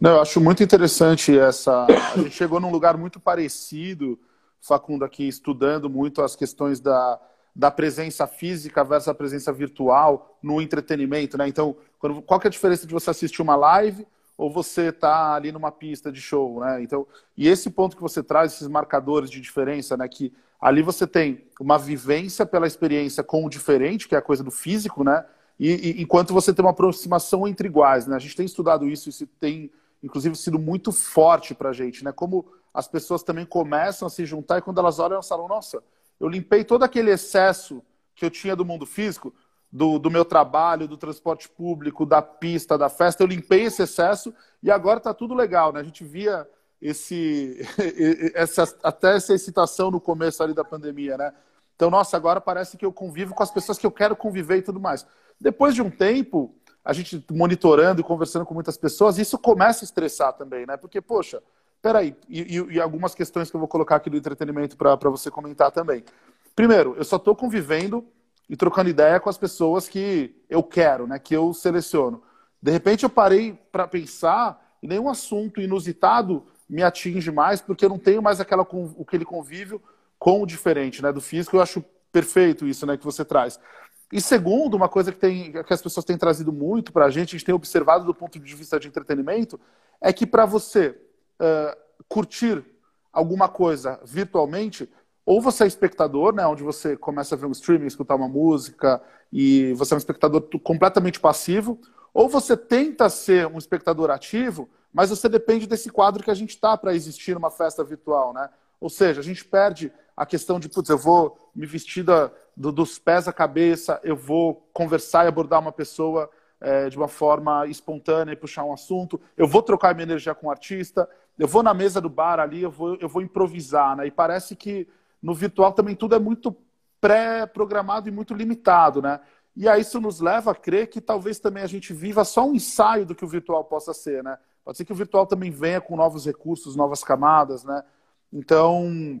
Não, eu acho muito interessante essa. A gente chegou num lugar muito parecido, Facundo, aqui estudando muito as questões da, da presença física versus a presença virtual no entretenimento, né? Então, quando, qual que é a diferença de você assistir uma live ou você tá ali numa pista de show, né? Então, e esse ponto que você traz, esses marcadores de diferença, né? Que ali você tem uma vivência pela experiência com o diferente, que é a coisa do físico, né? E, e enquanto você tem uma aproximação entre iguais, né? A gente tem estudado isso, isso tem inclusive sido muito forte para a gente, né? Como as pessoas também começam a se juntar e quando elas olham, elas falam, nossa, eu limpei todo aquele excesso que eu tinha do mundo físico, do, do meu trabalho, do transporte público, da pista, da festa, eu limpei esse excesso e agora está tudo legal, né? A gente via esse, essa, até essa excitação no começo ali da pandemia, né? Então, nossa, agora parece que eu convivo com as pessoas que eu quero conviver e tudo mais. Depois de um tempo, a gente monitorando e conversando com muitas pessoas, isso começa a estressar também, né? Porque, poxa, peraí, e, e, algumas questões que eu vou colocar aqui do entretenimento para você comentar também. Primeiro, eu só estou convivendo e trocando ideia com as pessoas que eu quero, né? Que eu seleciono. De repente eu parei para pensar e nenhum assunto inusitado me atinge mais, porque eu não tenho mais aquela, aquele convívio com o diferente, né? Do físico, eu acho perfeito isso, né? Que você traz. E segundo, uma coisa que, tem, que as pessoas têm trazido muito para a gente, a gente tem observado do ponto de vista de entretenimento, é que para você uh, curtir alguma coisa virtualmente, ou você é espectador, né, onde você começa a ver um streaming, escutar uma música, e você é um espectador completamente passivo, ou você tenta ser um espectador ativo, mas você depende desse quadro que a gente está para existir numa festa virtual, né? Ou seja, a gente perde a questão de, putz, eu vou me vestir da, do, dos pés à cabeça, eu vou conversar e abordar uma pessoa é, de uma forma espontânea e puxar um assunto, eu vou trocar minha energia com o artista, eu vou na mesa do bar ali, eu vou, eu vou improvisar, né? E parece que no virtual também tudo é muito pré-programado e muito limitado, né? E aí isso nos leva a crer que talvez também a gente viva só um ensaio do que o virtual possa ser, né? Pode ser que o virtual também venha com novos recursos, novas camadas, né? Então,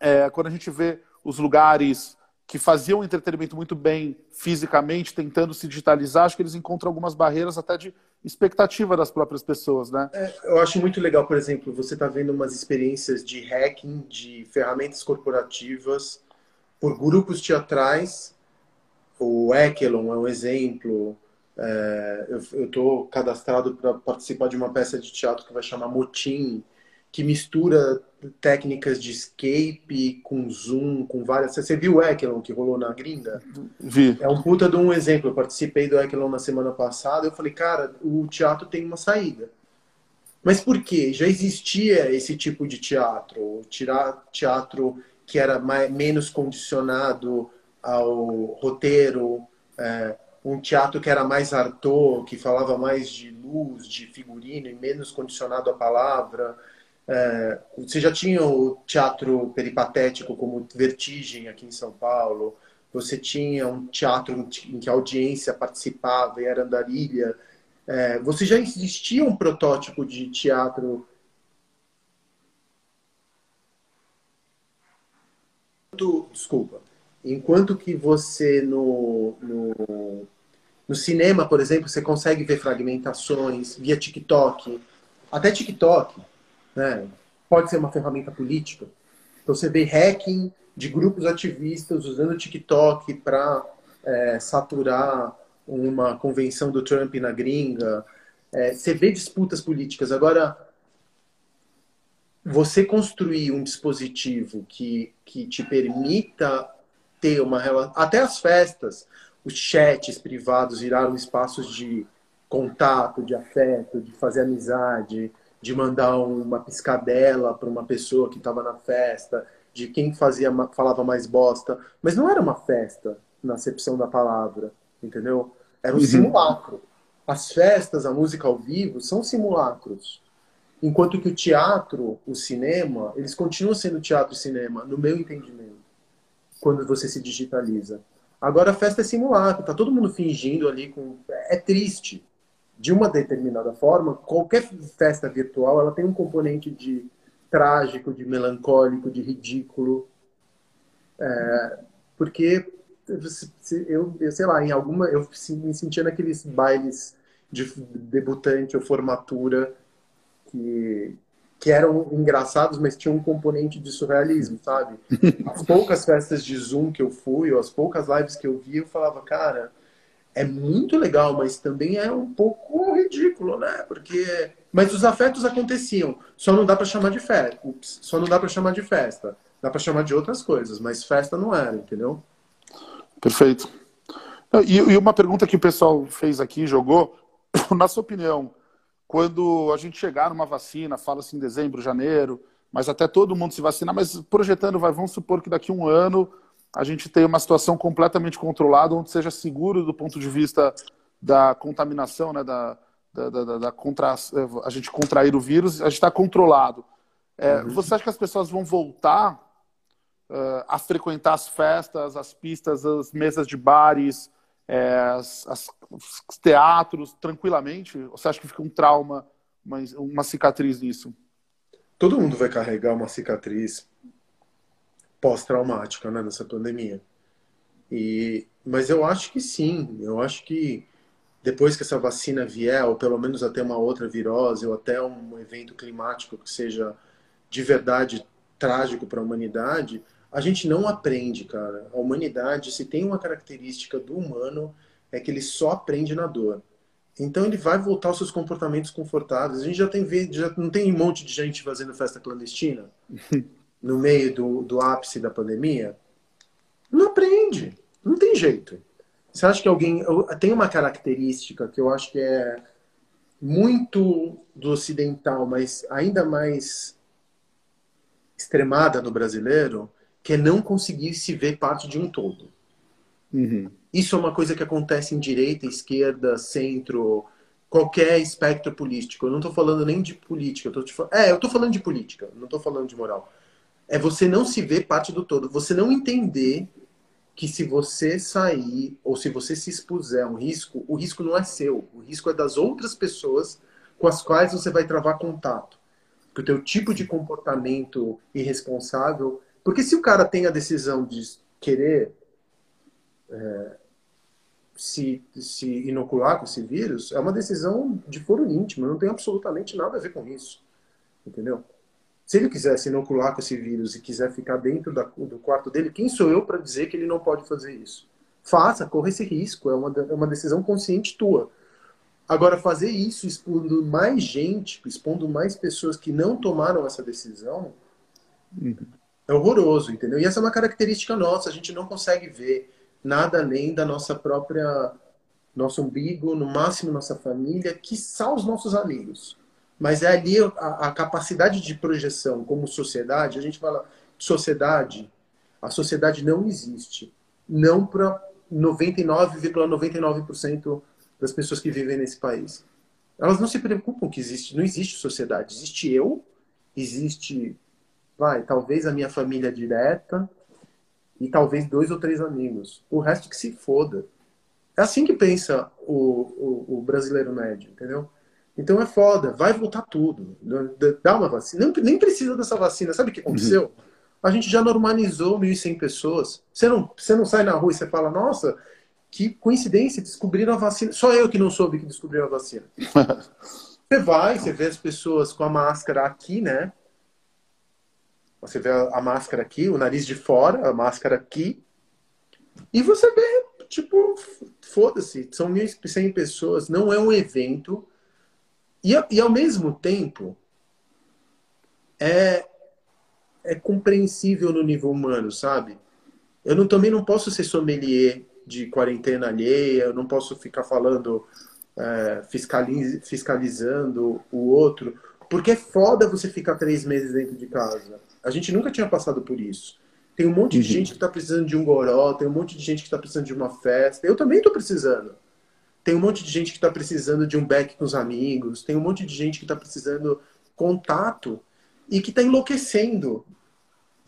é, quando a gente vê os lugares que faziam entretenimento muito bem fisicamente, tentando se digitalizar, acho que eles encontram algumas barreiras até de expectativa das próprias pessoas, né? É, eu acho muito legal, por exemplo, você está vendo umas experiências de hacking de ferramentas corporativas por grupos teatrais. O Ekelon é um exemplo. É, eu estou cadastrado para participar de uma peça de teatro que vai chamar Motim, que mistura técnicas de escape com zoom, com várias. Você viu o Ekelon que rolou na gringa? Vi. É um puta de um exemplo. Eu participei do Ekelon na semana passada. Eu falei, cara, o teatro tem uma saída. Mas por quê? Já existia esse tipo de teatro, tirar teatro que era mais, menos condicionado ao roteiro, é, um teatro que era mais artor, que falava mais de luz, de figurino e menos condicionado à palavra. É, você já tinha o teatro peripatético como Vertigem aqui em São Paulo. Você tinha um teatro em que a audiência participava e era andarilha. É, você já existia um protótipo de teatro desculpa. Enquanto que você no, no, no, cinema, por exemplo, você consegue ver fragmentações via TikTok, até TikTok, né? Pode ser uma ferramenta política. Então, você vê hacking de grupos ativistas usando o TikTok para é, saturar uma convenção do Trump na gringa. É, você vê disputas políticas. Agora, você construir um dispositivo que, que te permita ter uma relação. Até as festas, os chats privados viraram espaços de contato, de afeto, de fazer amizade, de mandar uma piscadela para uma pessoa que estava na festa, de quem fazia falava mais bosta. Mas não era uma festa na acepção da palavra, entendeu? Era um uhum. simulacro. As festas, a música ao vivo, são simulacros. Enquanto que o teatro, o cinema, eles continuam sendo teatro e cinema, no meu entendimento, quando você se digitaliza. Agora a festa é simulacro, tá todo mundo fingindo ali com. É triste. De uma determinada forma, qualquer festa virtual ela tem um componente de trágico, de melancólico, de ridículo. É, porque eu, eu, sei lá, em alguma. Eu me sentia naqueles bailes de debutante ou formatura que, que eram engraçados, mas tinham um componente de surrealismo, sabe? As poucas festas de Zoom que eu fui, ou as poucas lives que eu vi, eu falava, cara, é muito legal, mas também é um pouco ridículo, né? Porque. Mas os afetos aconteciam. Só não dá para chamar de festa. Ups, só não dá para chamar de festa. Dá para chamar de outras coisas, mas festa não era, entendeu? Perfeito. E, e uma pergunta que o pessoal fez aqui, jogou, na sua opinião, quando a gente chegar numa vacina, fala-se em dezembro, janeiro, mas até todo mundo se vacinar, mas projetando, vai, vamos supor que daqui a um ano a gente tenha uma situação completamente controlada, onde seja seguro do ponto de vista da contaminação, né, da, da, da, da contra, a gente contrair o vírus, a gente está controlado. É, uhum. Você acha que as pessoas vão voltar uh, a frequentar as festas, as pistas, as mesas de bares, é, as, as, os teatros tranquilamente? Ou você acha que fica um trauma, uma, uma cicatriz nisso? Todo mundo vai carregar uma cicatriz pós-traumática né, nessa pandemia. E, mas eu acho que sim, eu acho que depois que essa vacina vier, ou pelo menos até uma outra virose, ou até um evento climático que seja de verdade trágico para a humanidade, a gente não aprende, cara. A humanidade, se tem uma característica do humano, é que ele só aprende na dor. Então ele vai voltar aos seus comportamentos confortáveis. A gente já tem já não tem um monte de gente fazendo festa clandestina no meio do, do ápice da pandemia. Não aprende, não tem jeito. Você acha que alguém tem uma característica que eu acho que é muito do ocidental, mas ainda mais extremada no brasileiro, que é não conseguir se ver parte de um todo. Uhum. Isso é uma coisa que acontece em direita, esquerda, centro, qualquer espectro político. Eu não estou falando nem de política. Eu tô te... É, eu estou falando de política, não estou falando de moral. É você não se ver parte do todo. Você não entender que se você sair ou se você se expuser a um risco, o risco não é seu. O risco é das outras pessoas com as quais você vai travar contato. Que o teu tipo de comportamento irresponsável porque se o cara tem a decisão de querer é, se, se inocular com esse vírus, é uma decisão de foro íntimo, não tem absolutamente nada a ver com isso. Entendeu? Se ele quiser se inocular com esse vírus e quiser ficar dentro da, do quarto dele, quem sou eu para dizer que ele não pode fazer isso? Faça, corra esse risco, é uma, é uma decisão consciente tua. Agora, fazer isso expondo mais gente, expondo mais pessoas que não tomaram essa decisão, uhum. É horroroso, entendeu? E essa é uma característica nossa, a gente não consegue ver nada além da nossa própria nosso umbigo, no máximo nossa família, que são os nossos amigos. Mas é ali a, a capacidade de projeção como sociedade, a gente fala sociedade, a sociedade não existe. Não para 99,99% ,99 das pessoas que vivem nesse país. Elas não se preocupam que existe, não existe sociedade. Existe eu, existe vai, talvez a minha família direta e talvez dois ou três amigos. O resto que se foda. É assim que pensa o, o, o brasileiro médio, entendeu? Então é foda, vai voltar tudo. Dá uma vacina. Nem, nem precisa dessa vacina. Sabe o que aconteceu? Uhum. A gente já normalizou 1.100 pessoas. Você não, você não sai na rua e você fala, nossa, que coincidência, descobriram a vacina. Só eu que não soube que descobriram a vacina. você vai, você vê as pessoas com a máscara aqui, né? Você vê a, máscara aqui, o nariz de fora, a máscara aqui. E você vê, tipo, foda-se, são 1.100 pessoas, não é um evento. E, e ao mesmo tempo, é, é compreensível no nível humano, sabe? Eu não, também não posso ser sommelier de quarentena alheia, eu não posso ficar falando, é, fiscaliz, fiscalizando o outro, porque é foda você ficar três meses dentro de casa. A gente nunca tinha passado por isso. Tem um monte de uhum. gente que está precisando de um goró, tem um monte de gente que está precisando de uma festa. Eu também estou precisando. Tem um monte de gente que está precisando de um back com os amigos. Tem um monte de gente que está precisando contato e que está enlouquecendo.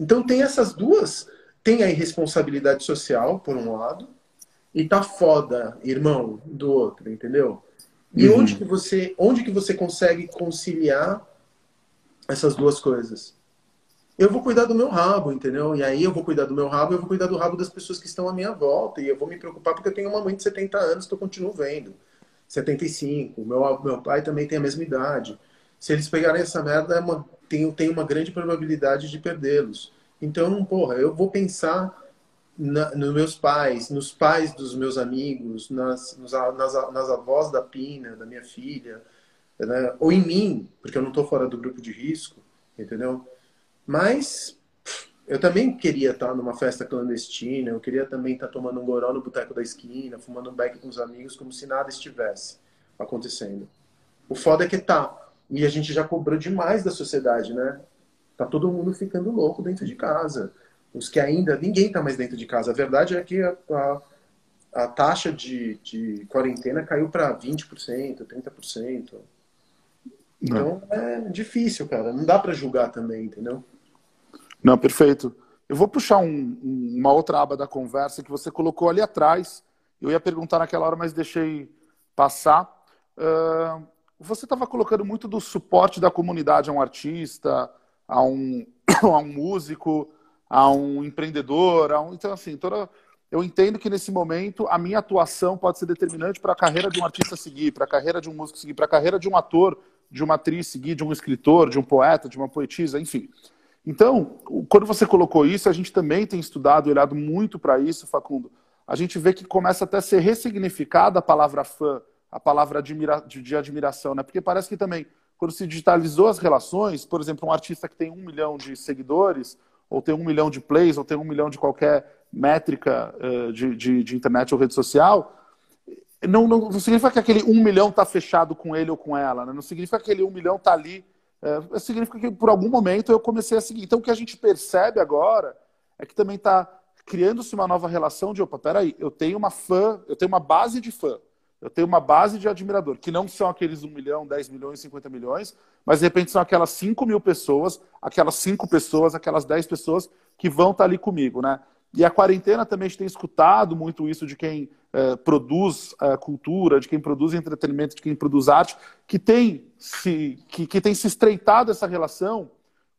Então tem essas duas. Tem a irresponsabilidade social, por um lado, e tá foda, irmão, do outro, entendeu? E uhum. onde que você, onde que você consegue conciliar essas duas coisas? Eu vou cuidar do meu rabo, entendeu? E aí eu vou cuidar do meu rabo, eu vou cuidar do rabo das pessoas que estão à minha volta. E eu vou me preocupar porque eu tenho uma mãe de 70 anos que eu continuo vendo. 75. Meu, meu pai também tem a mesma idade. Se eles pegarem essa merda, é uma, tem, tem uma grande probabilidade de perdê-los. Então, porra, eu vou pensar na, nos meus pais, nos pais dos meus amigos, nas, nos, nas, nas avós da Pina, da minha filha, né? ou em mim, porque eu não estou fora do grupo de risco, entendeu? Mas eu também queria estar numa festa clandestina, eu queria também estar tomando um goró no boteco da esquina, fumando um beck com os amigos, como se nada estivesse acontecendo. O foda é que tá. E a gente já cobrou demais da sociedade, né? Tá todo mundo ficando louco dentro de casa. Os que ainda. Ninguém tá mais dentro de casa. A verdade é que a, a, a taxa de, de quarentena caiu para 20%, 30%. Então Não. é difícil, cara. Não dá para julgar também, entendeu? Não, perfeito. Eu vou puxar um, uma outra aba da conversa que você colocou ali atrás. Eu ia perguntar naquela hora, mas deixei passar. Uh, você estava colocando muito do suporte da comunidade a um artista, a um, a um músico, a um empreendedor. A um, então, assim, toda, eu entendo que nesse momento a minha atuação pode ser determinante para a carreira de um artista seguir, para a carreira de um músico seguir, para a carreira de um ator, de uma atriz seguir, de um escritor, de um poeta, de uma poetisa, enfim. Então, quando você colocou isso, a gente também tem estudado, olhado muito para isso, Facundo. A gente vê que começa até a ser ressignificada a palavra fã, a palavra admira de, admiração, né? Porque parece que também, quando se digitalizou as relações, por exemplo, um artista que tem um milhão de seguidores, ou tem um milhão de plays, ou tem um milhão de qualquer métrica uh, de, de, de, internet ou rede social, não, não, não significa que aquele um milhão está fechado com ele ou com ela, né? não significa que aquele um milhão está ali é, significa que por algum momento eu comecei a seguir. Então o que a gente percebe agora é que também está criando-se uma nova relação de, opa, peraí, eu tenho uma fã, eu tenho uma base de fã, eu tenho uma base de admirador, que não são aqueles 1 milhão, 10 milhões, 50 milhões, mas de repente são aquelas 5 mil pessoas, aquelas 5 pessoas, aquelas 10 pessoas que vão estar tá ali comigo, né? E a quarentena também a gente tem escutado muito isso de quem é, produz cultura, de quem produz entretenimento, de quem produz arte, que tem se, que, que tem se estreitado essa relação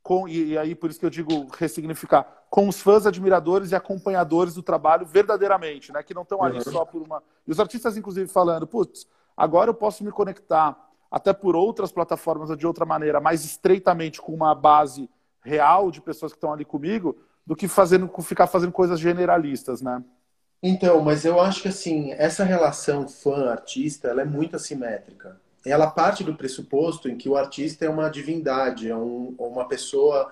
com, e, e, aí por isso que eu digo ressignificar, com os fãs, admiradores e acompanhadores do trabalho verdadeiramente, né? Que não estão ali uhum. só por uma. E os artistas, inclusive, falando, putz, agora eu posso me conectar até por outras plataformas ou de outra maneira, mais estreitamente com uma base real de pessoas que estão ali comigo, do que fazendo, ficar fazendo coisas generalistas, né? Então, mas eu acho que assim, essa relação fã-artista, ela é muito assimétrica. Ela parte do pressuposto em que o artista é uma divindade, é um, uma pessoa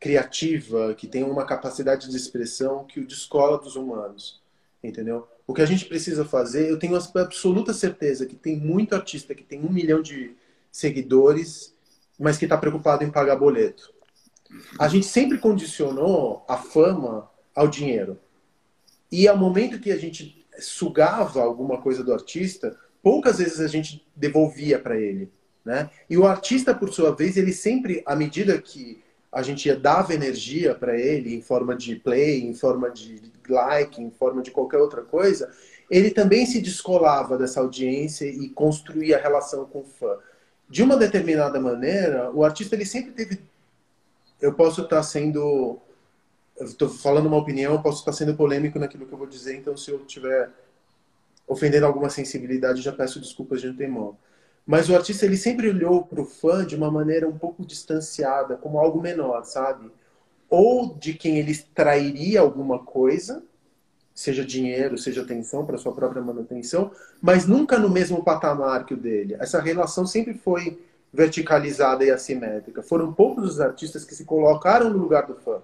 criativa, que tem uma capacidade de expressão que o descola dos humanos, entendeu? O que a gente precisa fazer, eu tenho absoluta certeza que tem muito artista que tem um milhão de seguidores, mas que está preocupado em pagar boleto. A gente sempre condicionou a fama ao dinheiro. E ao momento que a gente sugava alguma coisa do artista, poucas vezes a gente devolvia para ele, né? E o artista, por sua vez, ele sempre, à medida que a gente dava energia para ele em forma de play, em forma de like, em forma de qualquer outra coisa, ele também se descolava dessa audiência e construía a relação com o fã. De uma determinada maneira, o artista ele sempre teve eu posso estar sendo estou falando uma opinião, posso estar sendo polêmico naquilo que eu vou dizer, então se eu estiver ofendendo alguma sensibilidade, já peço desculpas de antemão. Mas o artista ele sempre olhou para o fã de uma maneira um pouco distanciada, como algo menor, sabe? Ou de quem ele extrairia alguma coisa, seja dinheiro, seja atenção para sua própria manutenção, mas nunca no mesmo patamar que o dele. Essa relação sempre foi verticalizada e assimétrica. Foram poucos os artistas que se colocaram no lugar do fã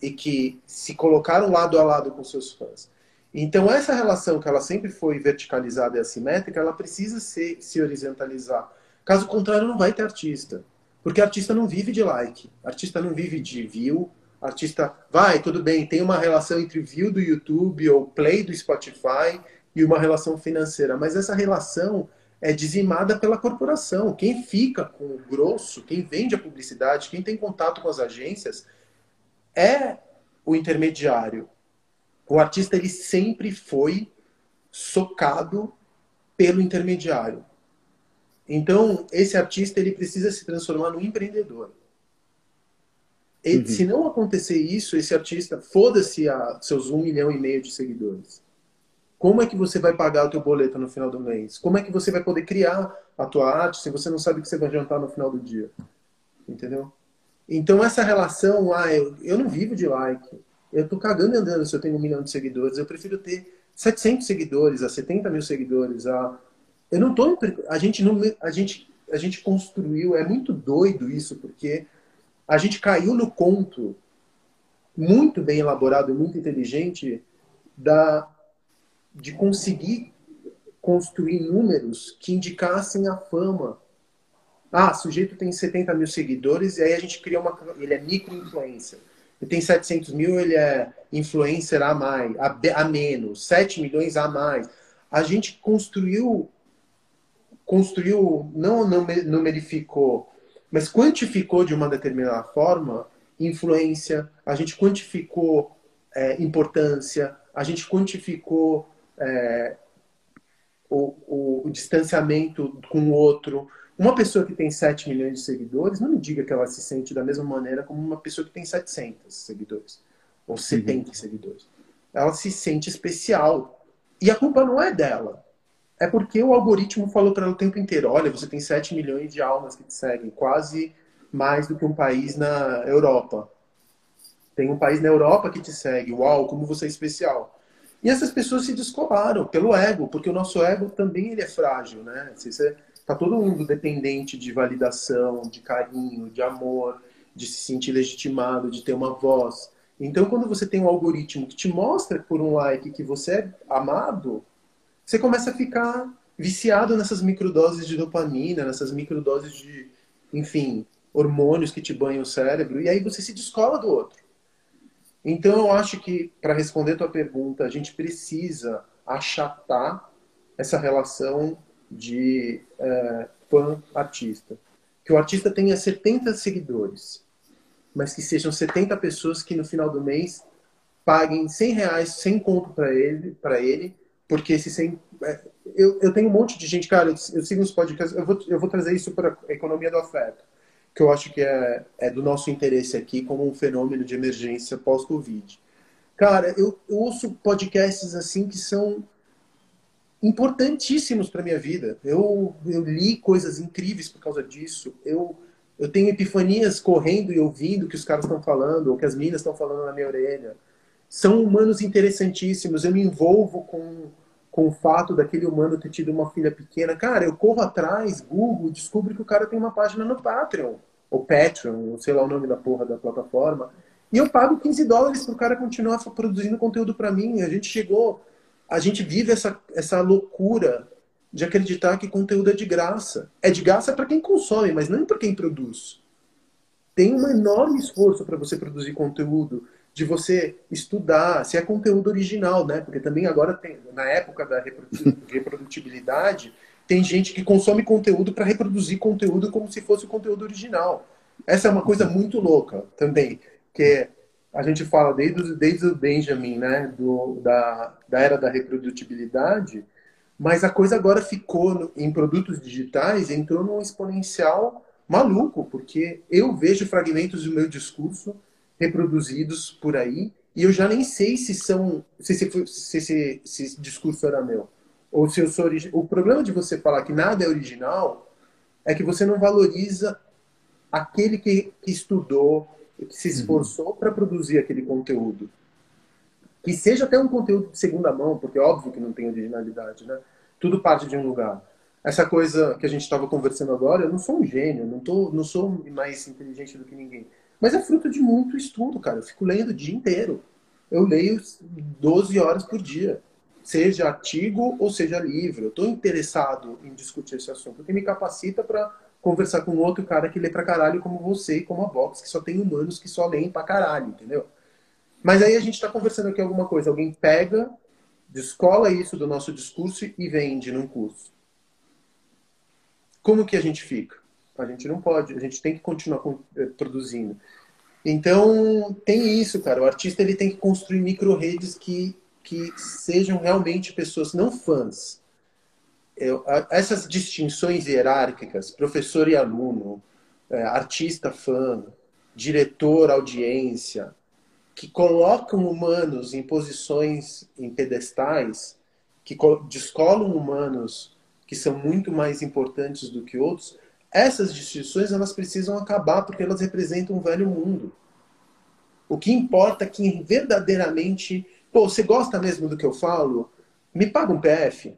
e que se colocaram lado a lado com seus fãs. Então, essa relação que ela sempre foi verticalizada e assimétrica, ela precisa se, se horizontalizar. Caso contrário, não vai ter artista. Porque artista não vive de like, artista não vive de view, artista vai, tudo bem, tem uma relação entre view do YouTube ou play do Spotify e uma relação financeira, mas essa relação é dizimada pela corporação. Quem fica com o grosso, quem vende a publicidade, quem tem contato com as agências, é o intermediário. O artista ele sempre foi socado pelo intermediário. Então, esse artista ele precisa se transformar num empreendedor. E, uhum. Se não acontecer isso, esse artista, foda-se a seus um milhão e meio de seguidores. Como é que você vai pagar o teu boleto no final do mês? Como é que você vai poder criar a tua arte se você não sabe o que você vai jantar no final do dia? Entendeu? Então essa relação, ah, eu, eu não vivo de like. Eu tô cagando e andando se eu tenho um milhão de seguidores. Eu prefiro ter 700 seguidores, a 70 mil seguidores. A... Eu não tô... A gente, não, a, gente, a gente construiu... É muito doido isso, porque a gente caiu no conto muito bem elaborado, muito inteligente, da, de conseguir construir números que indicassem a fama. Ah, sujeito tem 70 mil seguidores e aí a gente cria uma. Ele é micro-influencer. Ele tem 700 mil, ele é influencer a mais, a, a menos, 7 milhões a mais. A gente construiu, construiu, não numerificou, mas quantificou de uma determinada forma influência, a gente quantificou é, importância, a gente quantificou é, o, o, o, distanciamento com o outro. Uma pessoa que tem 7 milhões de seguidores, não me diga que ela se sente da mesma maneira como uma pessoa que tem 700 seguidores, ou 70 uhum. seguidores. Ela se sente especial. E a culpa não é dela. É porque o algoritmo falou para ela o tempo inteiro: olha, você tem 7 milhões de almas que te seguem, quase mais do que um país na Europa. Tem um país na Europa que te segue. Uau, como você é especial. E essas pessoas se descolaram pelo ego, porque o nosso ego também ele é frágil, né? Está todo mundo dependente de validação, de carinho, de amor, de se sentir legitimado, de ter uma voz. Então, quando você tem um algoritmo que te mostra por um like que você é amado, você começa a ficar viciado nessas microdoses de dopamina, nessas microdoses de, enfim, hormônios que te banham o cérebro, e aí você se descola do outro. Então, eu acho que, para responder a tua pergunta, a gente precisa achatar essa relação de é, fã-artista. Que o artista tenha 70 seguidores, mas que sejam 70 pessoas que no final do mês paguem 100 reais, 100 conto para ele, para ele, porque esse 100... É, eu, eu tenho um monte de gente, cara, eu, eu sigo uns podcasts, eu vou, eu vou trazer isso para a economia da oferta que eu acho que é, é do nosso interesse aqui como um fenômeno de emergência pós-Covid. Cara, eu, eu ouço podcasts assim que são importantíssimos para minha vida. Eu, eu li coisas incríveis por causa disso. Eu, eu tenho epifanias correndo e ouvindo o que os caras estão falando, ou que as minas estão falando na minha orelha. São humanos interessantíssimos. Eu me envolvo com, com o fato daquele humano ter tido uma filha pequena. Cara, eu corro atrás, Google, descubro que o cara tem uma página no Patreon ou Patreon, sei lá o nome da porra da plataforma, e eu pago 15 dólares pro cara continuar produzindo conteúdo para mim. A gente chegou, a gente vive essa, essa loucura de acreditar que conteúdo é de graça. É de graça para quem consome, mas não para quem produz. Tem um enorme esforço para você produzir conteúdo, de você estudar, se é conteúdo original, né? Porque também agora tem, na época da reprodutibilidade, tem gente que consome conteúdo para reproduzir conteúdo como se fosse o conteúdo original. Essa é uma coisa muito louca também, que a gente fala desde, desde o Benjamin, né, do, da, da era da reprodutibilidade, mas a coisa agora ficou no, em produtos digitais, entrou num exponencial maluco, porque eu vejo fragmentos do meu discurso reproduzidos por aí e eu já nem sei se são se, se, se, se, se esse discurso era meu ou se eu sou original. O problema de você falar que nada é original é que você não valoriza aquele que, que estudou, que se esforçou uhum. para produzir aquele conteúdo. Que seja até um conteúdo de segunda mão, porque é óbvio que não tem originalidade, né? Tudo parte de um lugar. Essa coisa que a gente estava conversando agora, eu não sou um gênio, não, tô, não sou mais inteligente do que ninguém. Mas é fruto de muito estudo, cara. Eu fico lendo o dia inteiro. Eu leio 12 horas por dia. Seja artigo ou seja livro. Eu estou interessado em discutir esse assunto, o que me capacita para conversar com outro cara que lê pra caralho como você como a Vox, que só tem humanos que só leem pra caralho, entendeu? Mas aí a gente está conversando aqui alguma coisa. Alguém pega, descola isso do nosso discurso e vende num curso. Como que a gente fica? A gente não pode, a gente tem que continuar eh, produzindo. Então, tem isso, cara. O artista ele tem que construir micro-redes que, que sejam realmente pessoas, não fãs. Eu, essas distinções hierárquicas, professor e aluno, é, artista fã, diretor, audiência, que colocam humanos em posições, em pedestais, que descolam humanos que são muito mais importantes do que outros, essas distinções elas precisam acabar porque elas representam um velho mundo. O que importa é que verdadeiramente, pô, você gosta mesmo do que eu falo? Me paga um PF.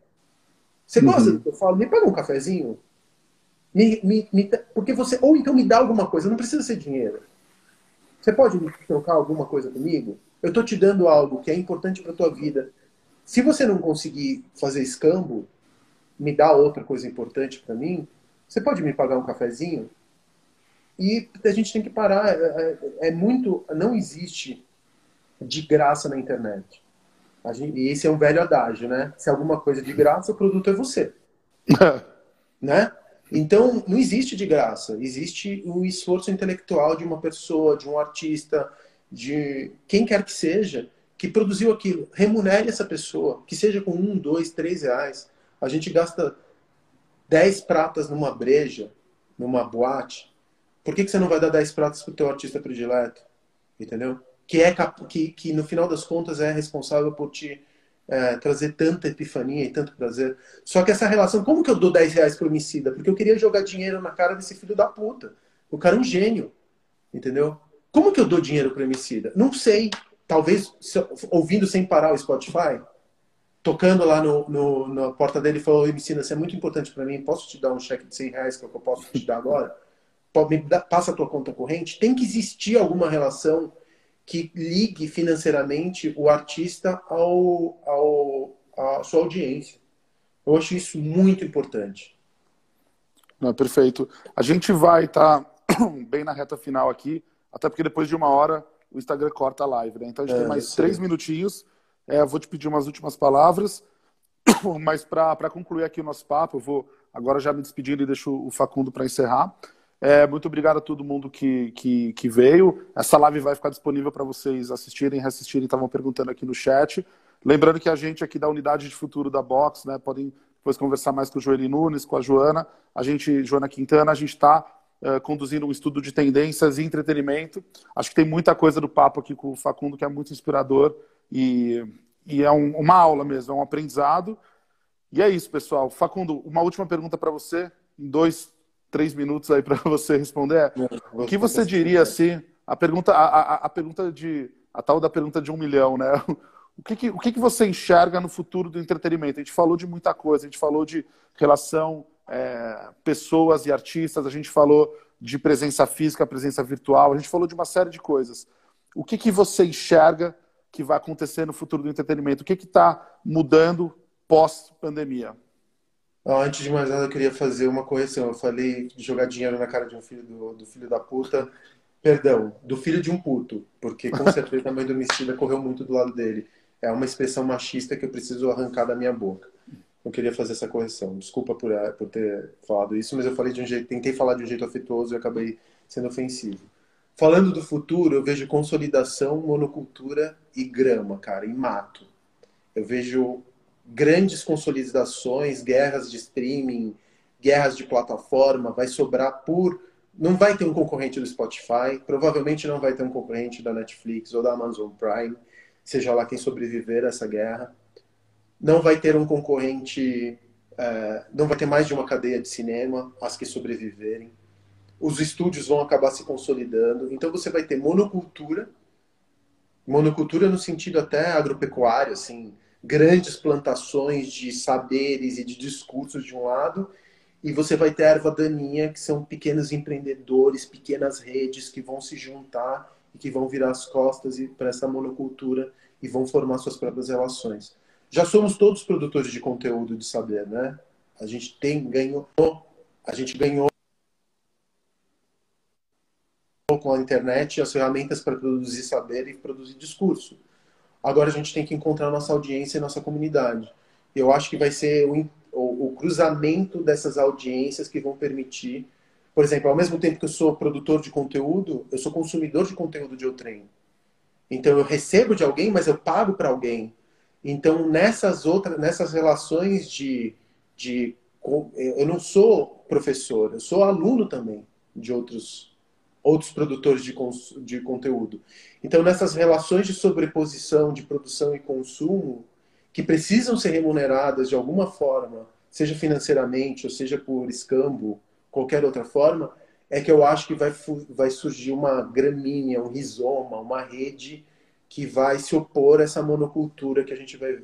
Você uhum. gosta do que eu falo? Me paga um cafezinho. Me, me, me, porque você ou então me dá alguma coisa, não precisa ser dinheiro. Você pode me trocar alguma coisa comigo? Eu estou te dando algo que é importante para tua vida. Se você não conseguir fazer escambo, me dar outra coisa importante para mim, você pode me pagar um cafezinho? E a gente tem que parar. É, é, é muito. Não existe de graça na internet. Gente, e esse é um velho adágio, né? Se alguma coisa é de graça, o produto é você. né? Então, não existe de graça. Existe o um esforço intelectual de uma pessoa, de um artista, de quem quer que seja, que produziu aquilo. Remunere essa pessoa, que seja com um, dois, três reais. A gente gasta dez pratas numa breja, numa boate. Por que, que você não vai dar dez pratas para o teu artista predileto? Entendeu? Que, é, que, que, no final das contas, é responsável por te é, trazer tanta epifania e tanto prazer. Só que essa relação, como que eu dou 10 reais pro homicida? Porque eu queria jogar dinheiro na cara desse filho da puta. O cara é um gênio, entendeu? Como que eu dou dinheiro pro homicida? Não sei. Talvez ouvindo sem parar o Spotify, tocando lá no, no na porta dele, falou: Emicida, você é muito importante para mim. Posso te dar um cheque de 100 reais que é que eu posso te dar agora? Me dá, passa a tua conta corrente. Tem que existir alguma relação que ligue financeiramente o artista ao, ao, à sua audiência. Eu acho isso muito importante. Não, perfeito. A gente vai estar tá bem na reta final aqui, até porque depois de uma hora o Instagram corta a live, né? Então a gente é, tem mais três minutinhos. É, vou te pedir umas últimas palavras, mas para concluir aqui o nosso papo, eu vou agora já me despedindo e deixo o Facundo para encerrar. É, muito obrigado a todo mundo que, que, que veio. Essa live vai ficar disponível para vocês assistirem, reassistirem, estavam perguntando aqui no chat. Lembrando que a gente aqui da unidade de futuro da Box, né, podem depois conversar mais com o Joeli Nunes, com a Joana. A gente, Joana Quintana, a gente está uh, é, conduzindo um estudo de tendências e entretenimento. Acho que tem muita coisa do papo aqui com o Facundo que é muito inspirador e, e é um, uma aula mesmo, é um aprendizado. E é isso, pessoal. Facundo, uma última pergunta para você, em dois, três minutos aí para você responder. O que você diria assim? A pergunta, a, a, a, pergunta de a tal da pergunta de um milhão, né? O que, que o que, que, você enxerga no futuro do entretenimento? A gente falou de muita coisa, a gente falou de relação é, pessoas e artistas, a gente falou de presença física, presença virtual, a gente falou de uma série de coisas. O que, que você enxerga que vai acontecer no futuro do entretenimento? O que está mudando pós-pandemia? Antes de mais nada, eu queria fazer uma correção. Eu falei de jogar dinheiro na cara de um filho do, do filho da puta. Perdão, do filho de um puto. Porque com certeza a mãe do correu muito do lado dele. É uma expressão machista que eu preciso arrancar da minha boca. Eu queria fazer essa correção. Desculpa por, eh, por ter falado isso, mas eu falei de um jeito, tentei falar de um jeito afetuoso e acabei sendo ofensivo. Falando do futuro, eu vejo consolidação, monocultura e grama, cara, e mato. Eu vejo grandes consolidações, guerras de streaming, guerras de plataforma, vai sobrar por. Não vai ter um concorrente do Spotify, provavelmente não vai ter um concorrente da Netflix ou da Amazon Prime, seja lá quem sobreviver a essa guerra. Não vai ter um concorrente, é, não vai ter mais de uma cadeia de cinema, as que sobreviverem. Os estúdios vão acabar se consolidando, então você vai ter monocultura, monocultura no sentido até agropecuário, assim, grandes plantações de saberes e de discursos de um lado, e você vai ter a erva daninha, que são pequenos empreendedores, pequenas redes que vão se juntar e que vão virar as costas para essa monocultura e vão formar suas próprias relações. Já somos todos produtores de conteúdo de saber, né? A gente tem ganhou, a gente ganhou com a internet as ferramentas para produzir saber e produzir discurso. Agora a gente tem que encontrar nossa audiência e nossa comunidade. Eu acho que vai ser o, o, o cruzamento dessas audiências que vão permitir, por exemplo, ao mesmo tempo que eu sou produtor de conteúdo, eu sou consumidor de conteúdo de outrem. Então eu recebo de alguém, mas eu pago para alguém. Então nessas outras, nessas relações de, de, eu não sou professor, eu sou aluno também de outros outros produtores de, de conteúdo. Então, nessas relações de sobreposição de produção e consumo, que precisam ser remuneradas de alguma forma, seja financeiramente ou seja por escambo, qualquer outra forma, é que eu acho que vai, vai surgir uma gramínea, um rizoma, uma rede que vai se opor a essa monocultura que a gente vai